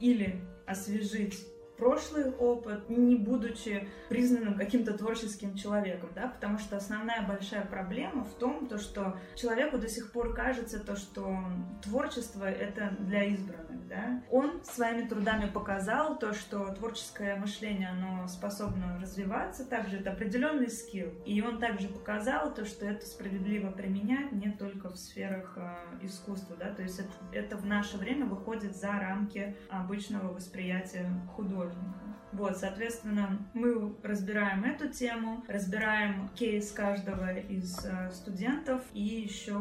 или освежить прошлый опыт, не будучи признанным каким-то творческим человеком, да, потому что основная большая проблема в том, то, что человеку до сих пор кажется то, что творчество это для избранных, да. Он своими трудами показал то, что творческое мышление, оно способно развиваться, также это определенный скилл, и он также показал то, что это справедливо применять не только в сферах э, искусства, да, то есть это, это в наше время выходит за рамки обычного восприятия художника художника. Вот, соответственно, мы разбираем эту тему, разбираем кейс каждого из э, студентов, и еще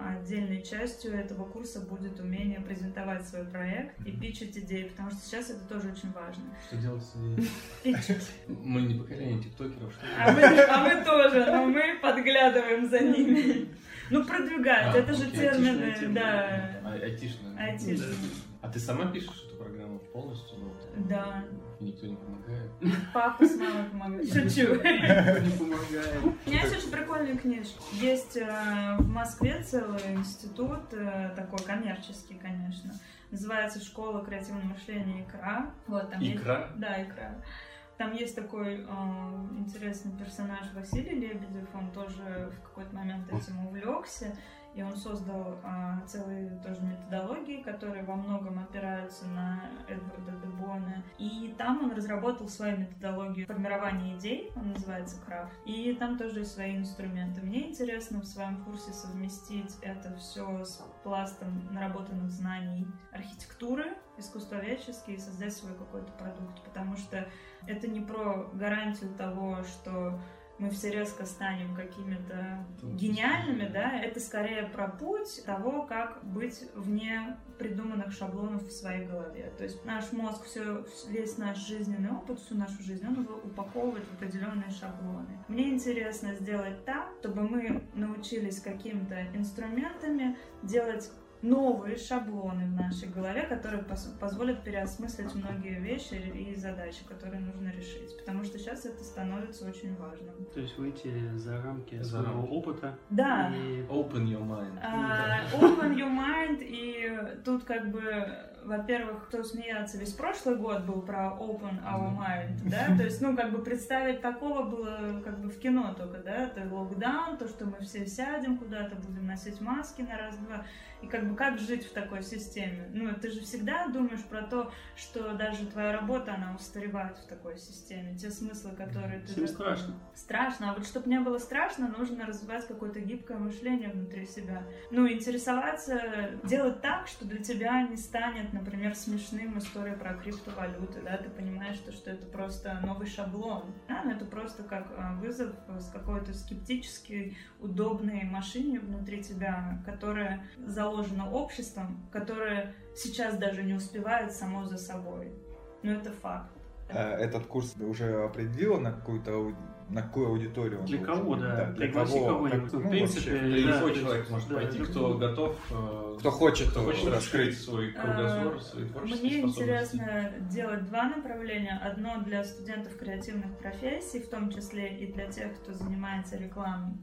отдельной частью этого курса будет умение презентовать свой проект и пичить идеи, потому что сейчас это тоже очень важно. Что делать с идеей? Пичить. Мы не поколение тиктокеров, что? А мы, а мы тоже, но мы подглядываем за ними. Ну, продвигать, А, это же термины, да, А, Айтишная. айтишные. А ты сама пишешь эту программу полностью? Да, Никто не помогает? папа с мамой помогают. Шучу. Не помогает. У меня есть очень прикольная книжка. Есть в Москве целый институт, э, такой коммерческий, конечно. Называется «Школа креативного мышления икра». Вот, там есть- Икра? Да, икра. Там есть такой э, интересный персонаж Василий Лебедев, он тоже в какой-то момент этим увлекся, и он создал э, целые тоже методологии, которые во многом опираются на Эдварда де Бона. И там он разработал свою методологию формирования идей, он называется крафт, и там тоже свои инструменты. Мне интересно в своем курсе совместить это все с пластом наработанных знаний архитектуры, искусствоведческие и создать свой какой-то продукт, потому что это не про гарантию того, что мы все резко станем какими-то гениальными, да, это скорее про путь того, как быть вне придуманных шаблонов в своей голове. То есть наш мозг все, весь наш жизненный опыт, всю нашу жизнь, он его упаковывает в определенные шаблоны. Мне интересно сделать так, чтобы мы научились какими-то инструментами делать новые шаблоны в нашей голове, которые позволят переосмыслить многие вещи и задачи, которые нужно решить. Потому что сейчас это становится очень важным. То есть выйти за рамки За своего рамки. опыта. Да. И Open your mind. А, Open your mind, и тут как бы, во-первых, кто смеяться, весь прошлый год был про open our mind, да, то есть, ну, как бы представить такого было как бы в кино только, да, это локдаун, то, что мы все сядем куда-то, будем носить маски на раз-два, и как бы как жить в такой системе? Ну, ты же всегда думаешь про то, что даже твоя работа, она устаревает в такой системе, те смыслы, которые ты... Всем страшно. Страшно, а вот чтобы не было страшно, нужно развивать какое-то гибкое мышление внутри себя. Ну, интересоваться, делать так, что для тебя не станет, например, смешным история про криптовалюты, да, ты понимаешь, что, что это просто новый шаблон, да, но это просто как а, вызов с какой-то скептической, удобной машине внутри тебя, которая заложена обществом, которое сейчас даже не успевает само за собой. Но это факт. А Этот курс уже определила на какую-то на какую аудиторию? он Для кого, да. для Пригласи кого? кого-нибудь. Как- Ну, в ну, принципе, вообще, да, любой то человек может да, пойти, любой. кто готов, э, Кто хочет, кто хочет раскрыть. свой кругозор, свои творческие Мне интересно делать два направления. Одно для студентов креативных профессий, в том числе и для тех, кто занимается рекламой.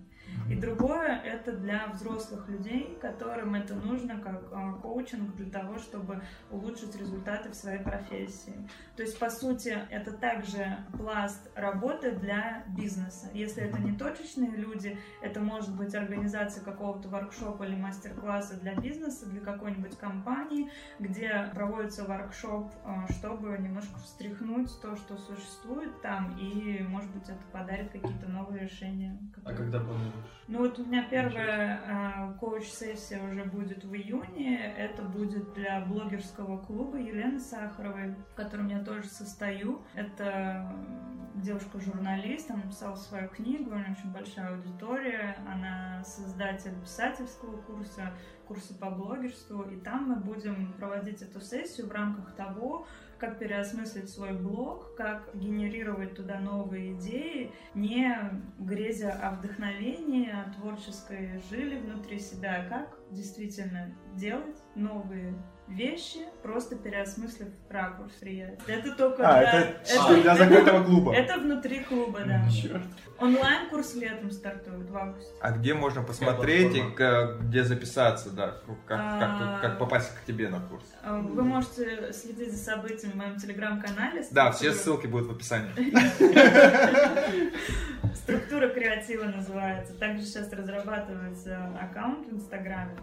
И другое — это для взрослых людей, которым это нужно как э, коучинг для того, чтобы улучшить результаты в своей профессии. То есть, по сути, это также пласт работы для бизнеса. Если это не точечные люди, это может быть организация какого-то воркшопа или мастер-класса для бизнеса, для какой-нибудь компании, где проводится воркшоп, э, чтобы немножко встряхнуть то, что существует там, и, может быть, это подарит какие-то новые решения. А которые- когда планируешь? Ну вот у меня первая э, коуч-сессия уже будет в июне. Это будет для блогерского клуба Елены Сахаровой, в котором я тоже состою. Это девушка-журналист, она написала свою книгу, у нее очень большая аудитория. Она создатель писательского курса, курса по блогерству. И там мы будем проводить эту сессию в рамках того, как переосмыслить свой блог, как генерировать туда новые идеи, не грезя о вдохновении, о творческой жиле внутри себя, а как действительно делать новые вещи, просто переосмыслив ракурс восприятия. Это только А, для... это что, для закрытого клуба. (laughs) это внутри клуба, да. (laughs) Черт. Онлайн-курс летом стартует в августе. А где можно посмотреть и где записаться, да? Как, как, А. как попасть к тебе на курс? А, Вы можете следить за событиями в моем телеграм-канале. Да, все ссылки будут в описании. (laughs) Структура креатива называется. Также сейчас разрабатывается аккаунт в Инстаграме.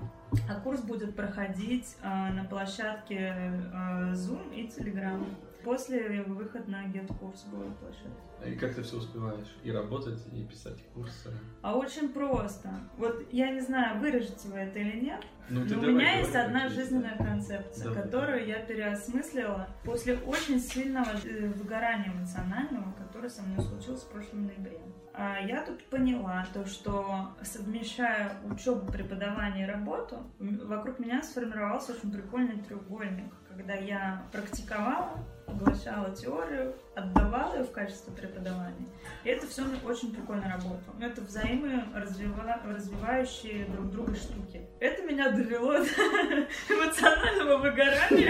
А курс будет проходить э, на площадке э, Zoom и Telegram. После выход на GetCourse будет площадка. И как ты все успеваешь? И работать, и писать курсы. А очень просто. Вот я не знаю, вырежете вы это или нет, Ну, но у давай меня говори, есть как одна жизненная концепция, Давай. которую я переосмыслила после очень сильного э, выгорания эмоционального, которое со мной случилось в прошлом ноябре. А Я тут поняла то, что совмещая учебу, преподавание и работу, вокруг меня сформировался очень прикольный треугольник, когда я практиковала, поглощала теорию, отдавала ее в качестве преподавания. И это все очень прикольно работало. Ну, Это взаиморазвивающие друг друга штуки. Это меня довело до (laughs) эмоционального выгорания.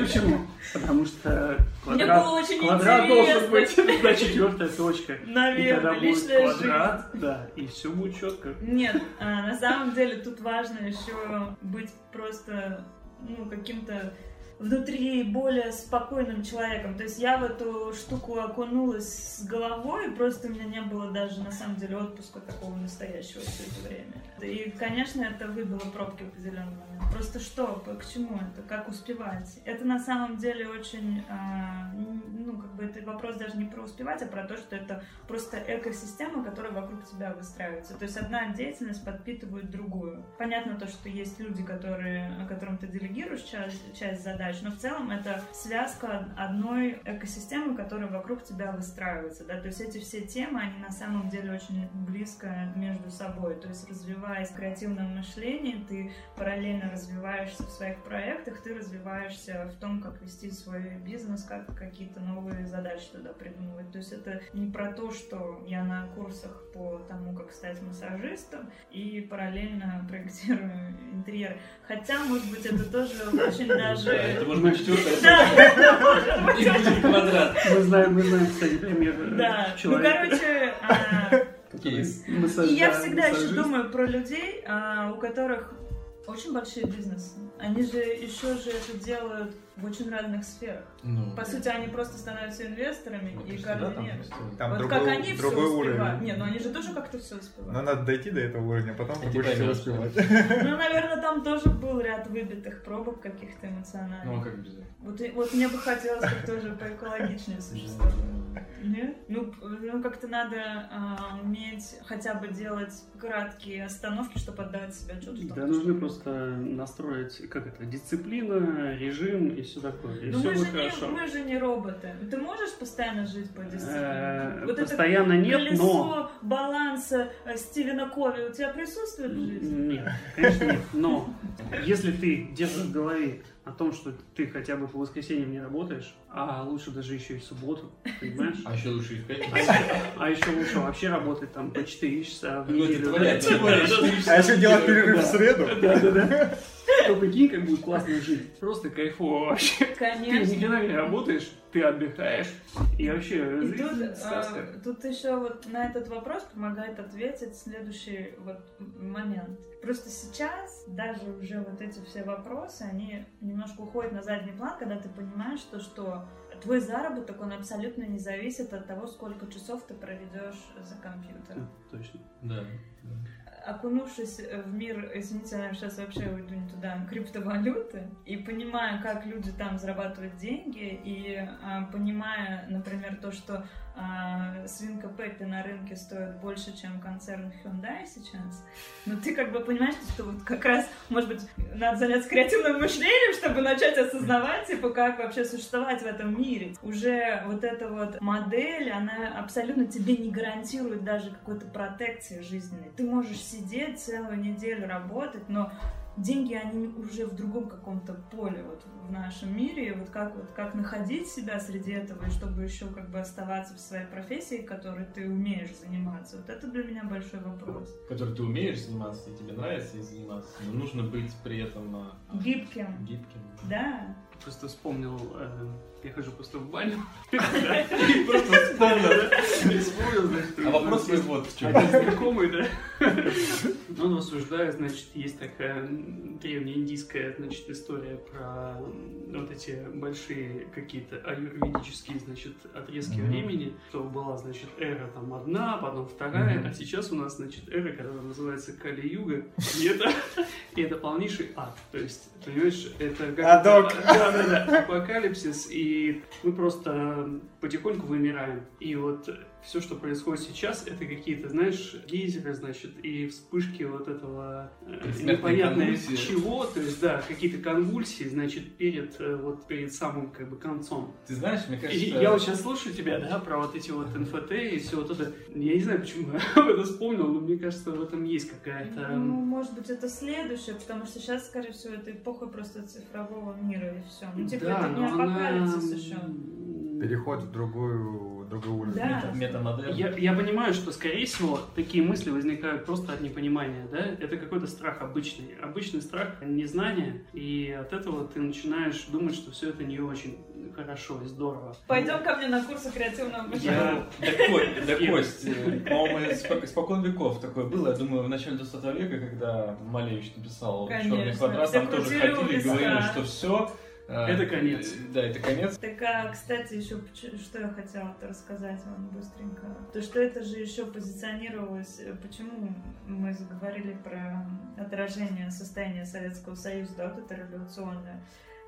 Почему? Потому что квадрат, квадрат должен быть (laughs) на четвертая точка. И тогда Наверное, будет личная жизнь. квадрат, да, и все будет четко. Нет, а, на самом деле тут важно еще быть просто ну, каким-то внутри более спокойным человеком. То есть я в эту штуку окунулась с головой, просто у меня не было даже на самом деле отпуска такого настоящего все это время. И, конечно, это выбило пробки в определенный момент. Просто что, к чему это, как успевать? Это на самом деле очень, а, ну, как бы это вопрос даже не про успевать, а про то, что это просто экосистема, которая вокруг тебя выстраивается. То есть одна деятельность подпитывает другую. Понятно то, что есть люди, которые, которым ты делегируешь часть, часть задач, но в целом это связка одной экосистемы, которая вокруг тебя выстраивается. Да? То есть эти все темы, они на самом деле очень близко между собой. То есть развиваясь в креативном мышлении, ты параллельно развиваешься в своих проектах, ты развиваешься в том, как вести свой бизнес, как какие-то новые задачи туда придумывать. То есть это не про то, что я на курсах по тому, как стать массажистом, и параллельно проектирую (laughs) интерьер. Хотя, может быть, это тоже очень Да, даже... это может быть четвертая Да, И будет квадрат. Мы знаем, мы знаем, кстати, пример э, да. Ну, короче, а, Кейс. И я да, всегда еще думаю про людей, а, у которых очень большие бизнесы. Они же еще же это делают в очень разных сферах. Ну, По сути, они просто становятся инвесторами ну, и ты всегда там вот другой, как они другой все уровень. успевают. Не, ну они же тоже как-то все Но успевают. надо дойти до этого уровня, а потом ты будешь типа все не успевать. (laughs) Ну, наверное, там тоже был ряд выбитых пробок каких-то Ну, а эмоциональных. как без этого? Вот, и- вот мне бы хотелось как тоже поэкологичнее (laughs) существовать. Нет? Ну, ну как-то надо а, уметь хотя бы делать краткие остановки, чтобы отдавать себе отчет Да, нужно просто настроить, как это, дисциплина, режим и все такое. И Ну, все мы, же будет не, хорошо. мы же не роботы. Ты можешь постоянно жить по дисциплине? Э, Вот это Постоянно нет, колесо но... баланса э, Стивена Кови у тебя присутствует в жизни? Нет, конечно нет. Но если ты держишь в голове о том, что ты хотя бы по воскресеньям не работаешь, а лучше даже еще и в субботу, понимаешь? А еще лучше и в пятницу. А еще лучше вообще работать там по 4 часа в Ну, это неделю. А еще делать перерыв в среду. Да, да, да. То прикинь, как будет классно жить. Просто кайфово вообще. Ты Конечно. хрена не работаешь, ты отдыхаешь, и вообще И жизнь тут, сказка. а, тут еще вот на этот вопрос помогает ответить следующий вот момент. Просто сейчас даже уже вот эти все вопросы, они немножко уходят на задний план, когда ты понимаешь, что, что твой заработок, он абсолютно не зависит от того, сколько часов ты проведешь за компьютером. Точно. Да. Окунувшись в мир, извините, я сейчас вообще уйду не туда, криптовалюты, и понимая, как люди там зарабатывают деньги, и а, понимая, например, то, что свинка Пеппи на рынке стоит больше, чем концерн Hyundai сейчас, но ты как бы понимаешь, что вот как раз, может быть, надо заняться креативным мышлением, чтобы начать осознавать, типа, как вообще существовать в этом мире. Уже вот эта вот модель, она абсолютно тебе не гарантирует даже какой-то протекции жизненной. Ты можешь сидеть целую неделю работать, но деньги, они уже в другом каком-то поле вот в нашем мире. И вот как, вот как находить себя среди этого, и чтобы еще как бы оставаться в своей профессии, которой ты умеешь заниматься. Вот это для меня большой вопрос. Который ты умеешь заниматься, и тебе нравится и заниматься, но нужно быть при этом а, Гибким. гибким. Да. Просто вспомнил, э, я хожу просто в баню. (laughs) Просто вспомнил, да? Вспомнил, значит. А вопрос мой вот в чем. Знакомый, да? Он рассуждает, значит, есть такая древнеиндийская, значит, история про вот эти большие какие-то аюрведические, значит, отрезки времени, что была, значит, эра там одна, потом вторая, а сейчас у нас, значит, эра, которая называется Кали-Юга, и это, и это полнейший ад. То есть, понимаешь, это как... Адок. Да, да, да, апокалипсис, и мы просто потихоньку вымираем. И вот все, что происходит сейчас, это какие-то, знаешь, гейзеры, значит, и вспышки вот этого э, непонятно чего, то есть, да, какие-то конвульсии, значит, перед, э, вот, перед самым, как бы, концом. Ты знаешь, мне И кажется... я вот сейчас слушаю тебя, да, про вот эти вот НФТ и все вот это. Я не знаю, почему я об этом вспомнил, но мне кажется, в этом есть какая-то... Ну, может быть, это следующее, потому что сейчас, скорее всего, это эпоха просто цифрового мира и все. Ну, типа, да, это не но она, апокалипсис еще. Переход в другую, другой уровень. Да. Мета- Метамодель. Я, я понимаю, что, скорее всего, такие мысли возникают просто от непонимания, да? Это какой-то страх обычный. Обычный страх незнания, и от этого ты начинаешь думать, что все это не очень хорошо и здорово. Пойдем ко мне на курсы креативного мышления. Я... Да, Ко- (laughs) да, Кость, по-моему, испок- испокон веков такое было. Я думаю, в начале 20 века, когда Малевич написал. «Черный квадрат», там тоже ходили и говорили, что все... Это конец. Да, это конец. Так, а, кстати, еще что я хотела рассказать вам быстренько. То, что это же еще позиционировалось, э, почему мы заговорили про отражение состояния Советского Союза, да, вот это революционное.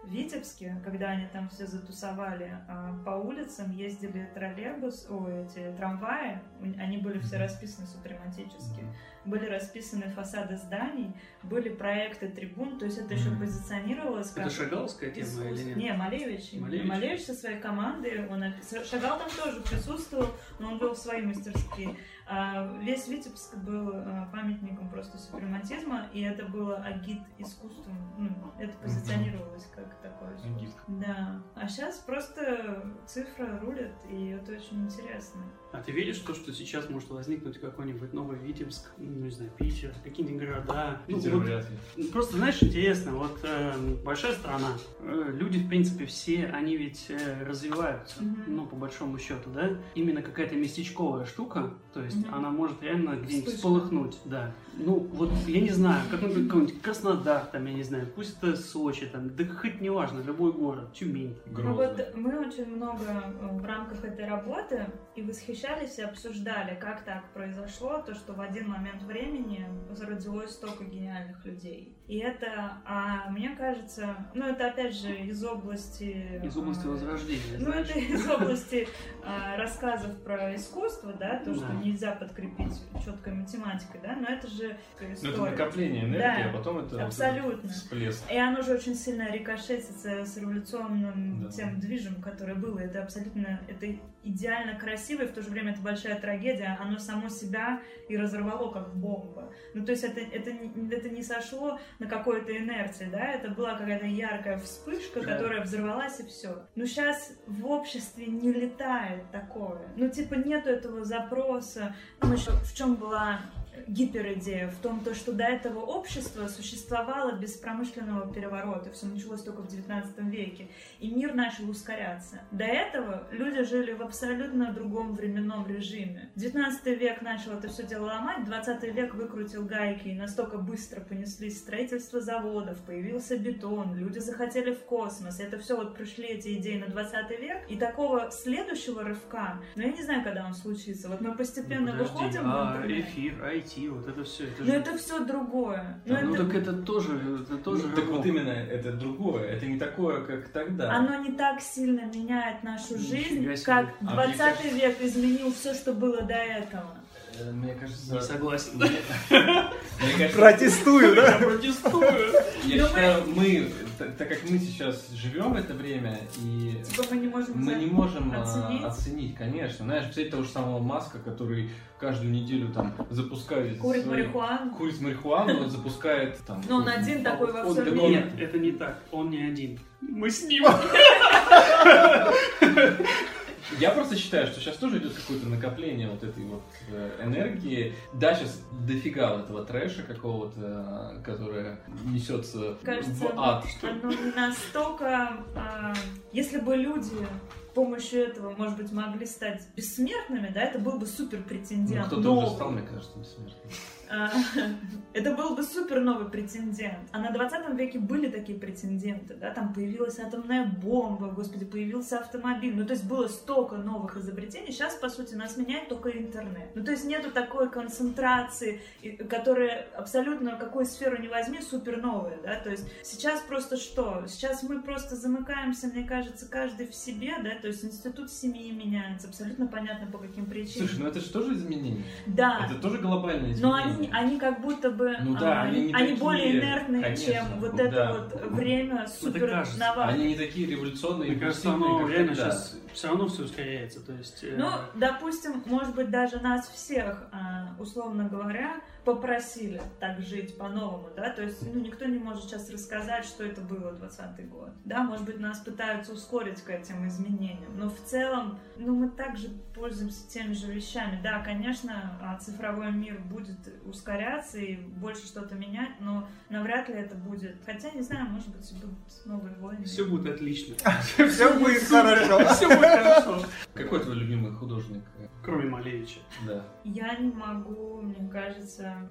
В Витебске, когда они там все затусовали, а, по улицам ездили троллейбус, ой, эти трамваи, они были все расписаны супрематически, были расписаны фасады зданий, были проекты трибун, то есть это еще позиционировалось Это как шагаловская тема или искусство. нет? Не, Малевич. Малевич? Малевич со своей командой, он Шагал там тоже присутствовал, но он вел свои мастерские. А весь Витебск был а, памятником просто супрематизма, и это было агит искусством. Ну, это позиционировалось как такое искусство. Агит. Да. А сейчас просто цифра рулит, и это очень интересно. А ты веришь в то, что сейчас может возникнуть какой-нибудь новый Витебск, ну, не знаю, Питер, какие-нибудь города? Ну, Питер вот вряд ли. Просто, знаешь, интересно, вот э, большая страна, э, люди, в принципе, все, они ведь э, развиваются, Мгм. ну, по большому счету, да? Именно какая-то местечковая штука, то есть Мгм. она может реально где-нибудь Вспышка. всполыхнуть, да. Ну, вот, я не знаю, какой-нибудь, какой-нибудь Краснодар, там, я не знаю, пусть это Сочи, там, да хоть не важно, любой город, Тюмень. Ну Грозно. вот мы очень много э, в рамках этой работы и восхищались и обсуждали, как так произошло, то, что в один момент времени зародилось столько гениальных людей. И это, а мне кажется, ну это опять же из области... Из области э, возрождения, Ну, знаешь. это из области а, рассказов про искусство, да, то, что Да. нельзя подкрепить четкой математикой, да, но это же Ну, это накопление энергии, Да, а потом это абсолютно. всплеск. И оно же очень сильно рикошетится с революционным Да. тем движем, который был. Это абсолютно, это идеально красиво, и в то же время это большая трагедия. Оно само себя и разорвало как бомба. Ну, то есть это, это, это не сошло на какой-то инерции, да, это была какая-то яркая вспышка, Да. которая взорвалась и все. Но сейчас в обществе не летает такое. Ну, типа, нету этого запроса. Ну, еще в чем была гиперидея в том, то, что до этого общество существовало без промышленного переворота. Все началось только в 19 веке. И мир начал ускоряться. До этого люди жили в абсолютно другом временном режиме. 19 век начал это все дело ломать, 20 век выкрутил гайки, и настолько быстро понеслись строительство заводов, появился бетон, люди захотели в космос. Это все вот пришли эти идеи на 20 век. И такого следующего рывка, ну я не знаю, когда он случится. Вот мы постепенно Ну, подожди, выходим а эфир, IT, вот это все, это Но же... это все другое. Да, ну это- так это тоже, это тоже Ну, так вот именно это другое, это не такое, как тогда. Оно не так сильно меняет нашу жизнь, как А мне 20 кажется- век изменил все, что было до этого. Э, Мне кажется... Не согласен. Мне (laughs) мне кажется, Протестую, (laughs) да? Я протестую. я Но считаю, мы, т- так как мы сейчас живем в это время, и Типа мы не можем... мы не можем а, оценить? оценить, конечно. Знаешь, представить того же самого Маска, который каждую неделю там запускает... Курит свои- марихуану. Курит марихуану, он запускает там... Но он один такой во всем мире. Нет, это не так. Он не один. Мы с ним. (laughs) Я просто считаю, что сейчас тоже идет какое-то накопление вот этой вот э, энергии. Да, сейчас дофига вот этого трэша какого-то, э, которое несется Кажется, в ад. Оно настолько... а, если бы люди с помощью этого, может быть, могли стать бессмертными, да, это был бы супер Ну, претендент. кто-то уже стал, мне кажется, бессмертным. А, (laughs) Это был бы супер новый претендент. А на 20 веке были такие претенденты, да, там появилась атомная бомба, господи, появился автомобиль. Ну, то есть было столько новых изобретений. Сейчас, по сути, нас меняет только интернет. Ну, то есть нету такой концентрации, которая абсолютно какую сферу не возьми, супер новая, да. То есть сейчас просто что? Сейчас мы просто замыкаемся, мне кажется, каждый в себе, да, то есть институт семьи меняется, абсолютно понятно по каким причинам. Слушай, ну это же тоже изменение. да. Это тоже глобальное Но изменение. Они, они как будто бы Ну да, а, они они такие, более инертные, конечно, чем вот да. это вот время супер кажется. новаторское. Они не такие революционные, Мне кажется, оно тогда. сейчас все равно все ускоряется. То есть, э, Ну, допустим, может быть, даже нас всех, а, условно говоря, попросили так жить по-новому, да, то есть, ну, никто не может сейчас рассказать, что это было 20 год, да, может быть, нас пытаются ускорить к этим изменениям, но в целом, ну, мы также пользуемся теми же вещами, да, конечно, а, цифровой мир будет ускоряться и больше что-то менять, но навряд ли это будет, хотя, не знаю, может быть, будут новые войны. все будет отлично. (laughs) Все будет хорошо. Все будет хорошо. Какой твой любимый художник? Кроме Малевича. Да. Я не могу, мне кажется,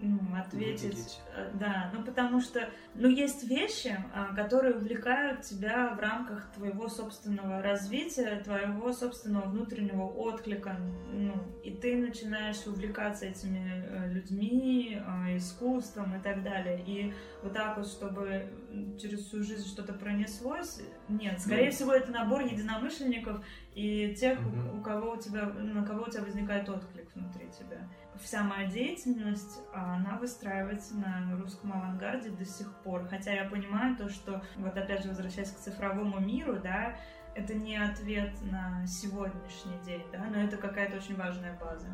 ну, ответить. Выделить. э, Да, ну потому что, ну есть вещи, а, которые увлекают тебя в рамках твоего собственного развития, твоего собственного внутреннего отклика, ну и ты начинаешь увлекаться этими э, людьми, э, искусством и так далее. И вот так вот, чтобы через всю жизнь что-то пронеслось, нет. Скорее Ну. всего, это набор единомышленников и тех, у- Мгм. у кого у тебя, на кого у тебя возникает отклик внутри тебя. Вся моя деятельность, она выстраивается на русском авангарде до сих пор. Хотя я понимаю то, что, вот опять же, возвращаясь к цифровому миру, да, это не ответ на сегодняшний день, да, но это какая-то очень важная база.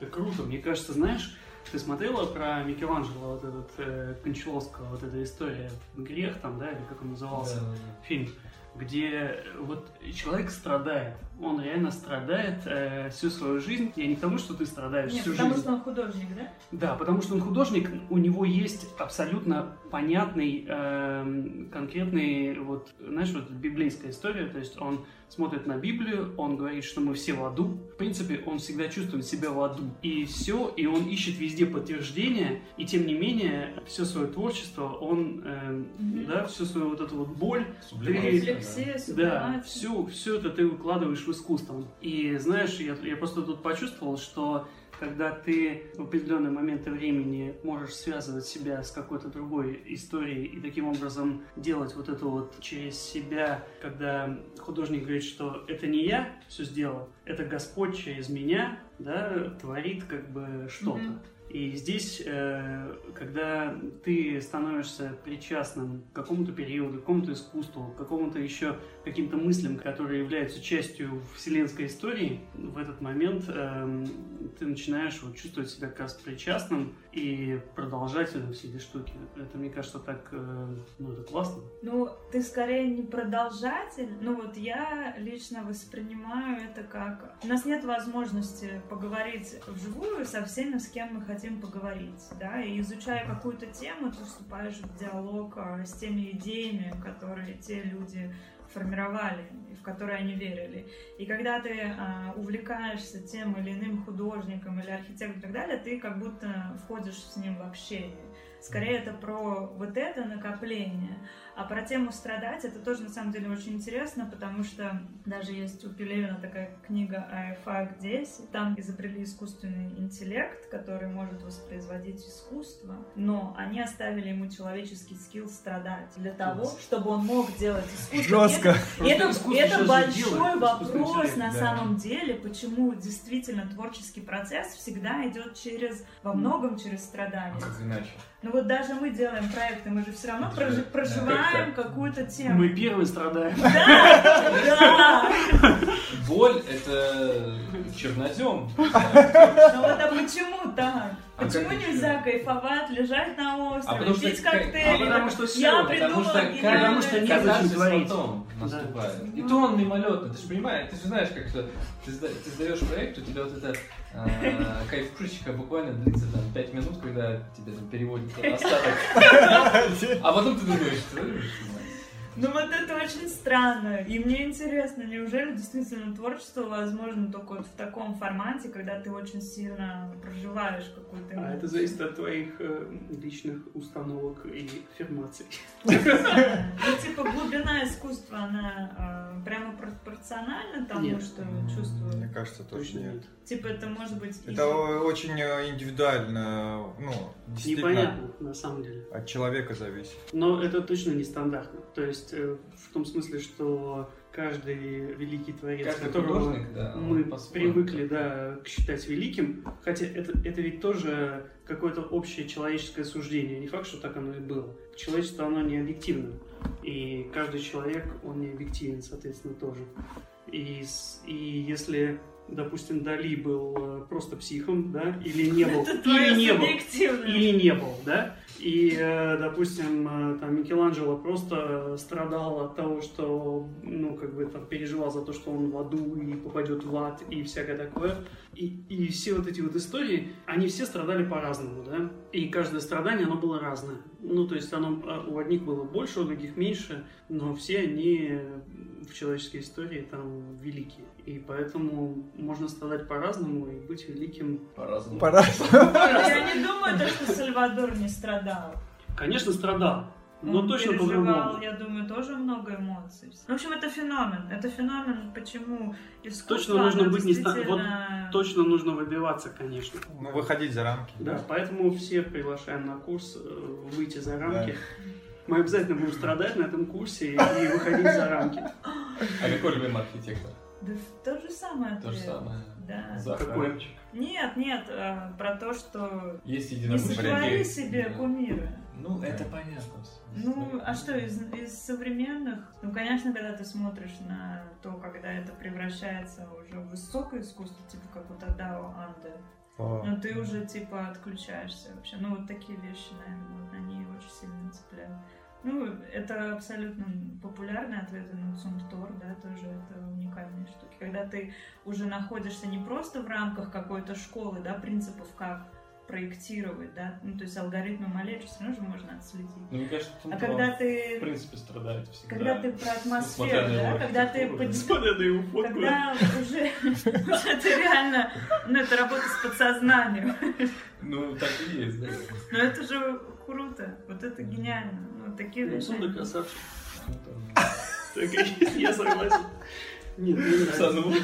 Это круто. Мне кажется, знаешь, ты смотрела про Микеланджело, вот этот э, Кончаловского, вот эта история «Грех» там, да, или как он назывался, фильм, где вот человек страдает. Он реально страдает э, всю свою жизнь. Я не к тому, что ты страдаешь Нет, всю потому жизнь. что он художник, да? Да, потому что он художник, у него есть абсолютно понятный, эм, конкретный, вот, знаешь, вот библейская история, то есть он смотрит на Библию, он говорит, что мы все в аду. В принципе, он всегда чувствует себя в аду. И все, и он ищет везде подтверждение, и тем не менее, все свое творчество, он, эм, Мгм. да, всю свою вот эту вот боль, Сублимация, Рефлексия, да, все, все это ты выкладываешь в искусство. И знаешь, я, я просто тут почувствовал, что когда ты в определенные моменты времени можешь связывать себя с какой-то другой историей и таким образом делать вот это вот через себя, когда художник говорит, что это не я все сделал, это Господь через меня, да, творит как бы что-то. Мгм. И здесь, э, когда ты становишься причастным к какому-то периоду, к какому-то искусству, к какому-то еще каким-то мыслям, которые являются частью вселенской истории, в этот момент эм, ты начинаешь вот, чувствовать себя как раз причастным и продолжать это все эти штуки. Это, мне кажется, так, э, ну, это классно. Ну, ты скорее не продолжатель. Ну вот я лично воспринимаю это как... У нас нет возможности поговорить вживую со всеми, с кем мы хотим хотим поговорить, да, и изучая какую-то тему, ты вступаешь в диалог а, с теми идеями, которые те люди формировали и в которые они верили. И когда ты а, увлекаешься тем или иным художником или архитектором и так далее, ты как будто входишь с ним в общение. Скорее это про вот это накопление. А про тему страдать это тоже на самом деле очень интересно, потому что даже есть у Пелевина такая книга АФАК 10, там изобрели искусственный интеллект, который может воспроизводить искусство, но они оставили ему человеческий скилл страдать для того, чтобы он мог делать искусство. Жестко. И это, Просто это большой делает вопрос на да. самом деле, почему действительно творческий процесс всегда идет через, во многом через страдания. Как иначе? Ну вот даже мы делаем проекты, мы же все равно прожи- проживаем Как-то. какую-то тему. Мы первые страдаем. Да, да. Боль — это чернозем. Ну вот а почему так? А Почему нельзя еще? кайфовать, лежать на А острове, что пить кай- коктейли? а потому что всё, Я потому что гениальное- потому что катарсис зачем творить. потом наступает. И то он мимолетный, ты же понимаешь, ты же знаешь, как это, ты, ты сдаешь проект, у тебя вот эта а, (laughs) кайфушечка буквально длится там 5 минут, когда тебе там переводят (laughs) остаток. (laughs) А потом ты думаешь, мать. Ну вот это очень странно. И мне интересно, неужели действительно творчество возможно только вот в таком формате, когда ты очень сильно проживаешь какую-то А это зависит от твоих э, личных установок и аффирмаций. Ну, типа, глубина искусства, она э, прямо пропорциональна тому, Нет. что Мне чувствую. кажется, точно нет. Типа, это может быть... и- Это очень э, индивидуально, ну, действительно Непонятно, на самом деле. от человека зависит. Но это точно нестандартно. То есть э, в том смысле, что каждый великий творец, Каждый которого художник, да, мы привыкли да, считать великим, хотя это, это ведь тоже какое-то общее человеческое суждение. Не факт, что так оно и было. Человечество, оно не объективно. И каждый человек, он не объективен, соответственно, тоже. И, и если, допустим, Дали был э, просто психом, да, или не (laughs) был, или не был, или не был, да? И, э, допустим, э, там Микеланджело просто страдал от того, что, ну, как бы там переживал за то, что он в аду и попадет в ад и всякое такое. И, и все вот эти вот истории, они все страдали по-разному, да? И каждое страдание, оно было разное. Ну, то есть оно э, у одних было больше, у других меньше, но все они в человеческой истории там великие. И поэтому можно страдать по-разному и быть великим По-разному. Пора. (laughs) Я не думаю, то, что Сальвадор не страдал. Конечно, страдал, но Он точно переживал, я думаю, тоже много эмоций. В общем, это феномен. Это феномен, почему искусство... Точно нужно быть не ста- действительно- Точно нужно выбиваться, конечно. Ну, выходить за рамки. Да, поэтому всех приглашаем на курс э, выйти за рамки. Мы обязательно будем страдать на этом курсе и, выходить за рамки. А какой любимый архитектор? Да то же самое. То же самое. Да. Захарчик. Нет, нет, э, про то, что Есть не единомышленники. сотвори себе кумира. Ну, это понятно. Ну, а что, из, из современных? Ну, конечно, когда ты смотришь на то, когда это превращается уже в высокое искусство, типа как у Тадао Анде, О. ну ты уже типа отключаешься вообще. Ну, вот такие вещи, наверное, вот они очень сильно цепляют. Ну, это абсолютно популярные ответы на Цумтор, да, тоже это уникальные штуки. Когда ты уже находишься не просто в рамках какой-то школы, да, принципов, как проектировать, да, ну, то есть алгоритмы Малечи все равно же можно отследить. Ну, мне кажется, А когда в ты, принципе, страдает всегда. когда ты про атмосферу, да, когда ты Несмотря на его фотку. когда уже, ты реально, ну это работа с подсознанием, Ну, так и есть, да. но это же круто, вот это гениально, ну такие Ну, красавчик. Так и есть, я согласен. Нет, нравится. Сану.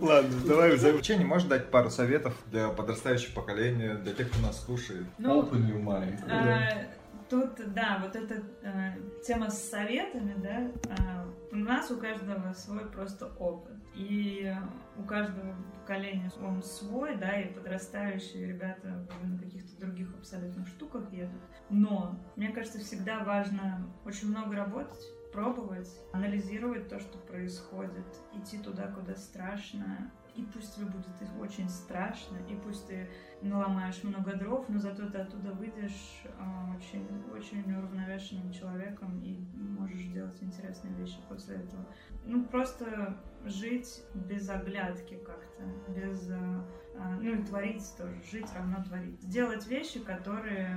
Ладно, давай в заключение можешь дать пару советов для подрастающего поколения, для тех, кто нас слушает? Ну, Open your mind. Тут, да, вот эта э, тема с советами, да, а, у нас у каждого свой просто опыт. И у каждого поколения он свой, да, и подрастающие ребята на каких-то других абсолютно штуках едут. Но, мне кажется, всегда важно очень много работать, пробовать, анализировать то, что происходит, идти туда, куда страшно. И пусть тебе будет очень страшно, и пусть ты наломаешь много дров, но зато ты оттуда выйдешь а, очень, очень уравновешенным человеком и можешь делать интересные вещи после этого. Ну, просто жить без оглядки как-то, без а, а, ну и творить тоже, жить равно творить. Делать вещи, которые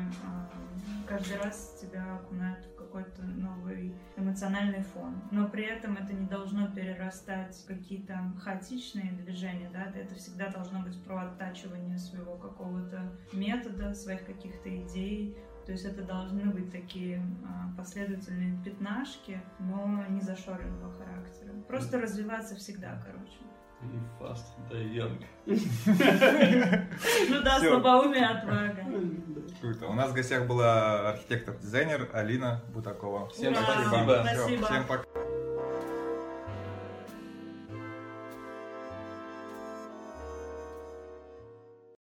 каждый раз тебя окунают в какой-то новый эмоциональный фон. Но при этом это не должно перерастать в какие-то хаотичные движения, да, это всегда должно быть про оттачивание своего какого-то метода, своих каких-то идей, то есть это должны быть такие а, последовательные пятнашки, но не зашоренного характера. Просто развиваться всегда, короче. И fast, да young. Ну да, слабоумие, отвага. Круто. У нас в гостях была архитектор-дизайнер Алина Бутакова. Всем Спасибо. Всем пока.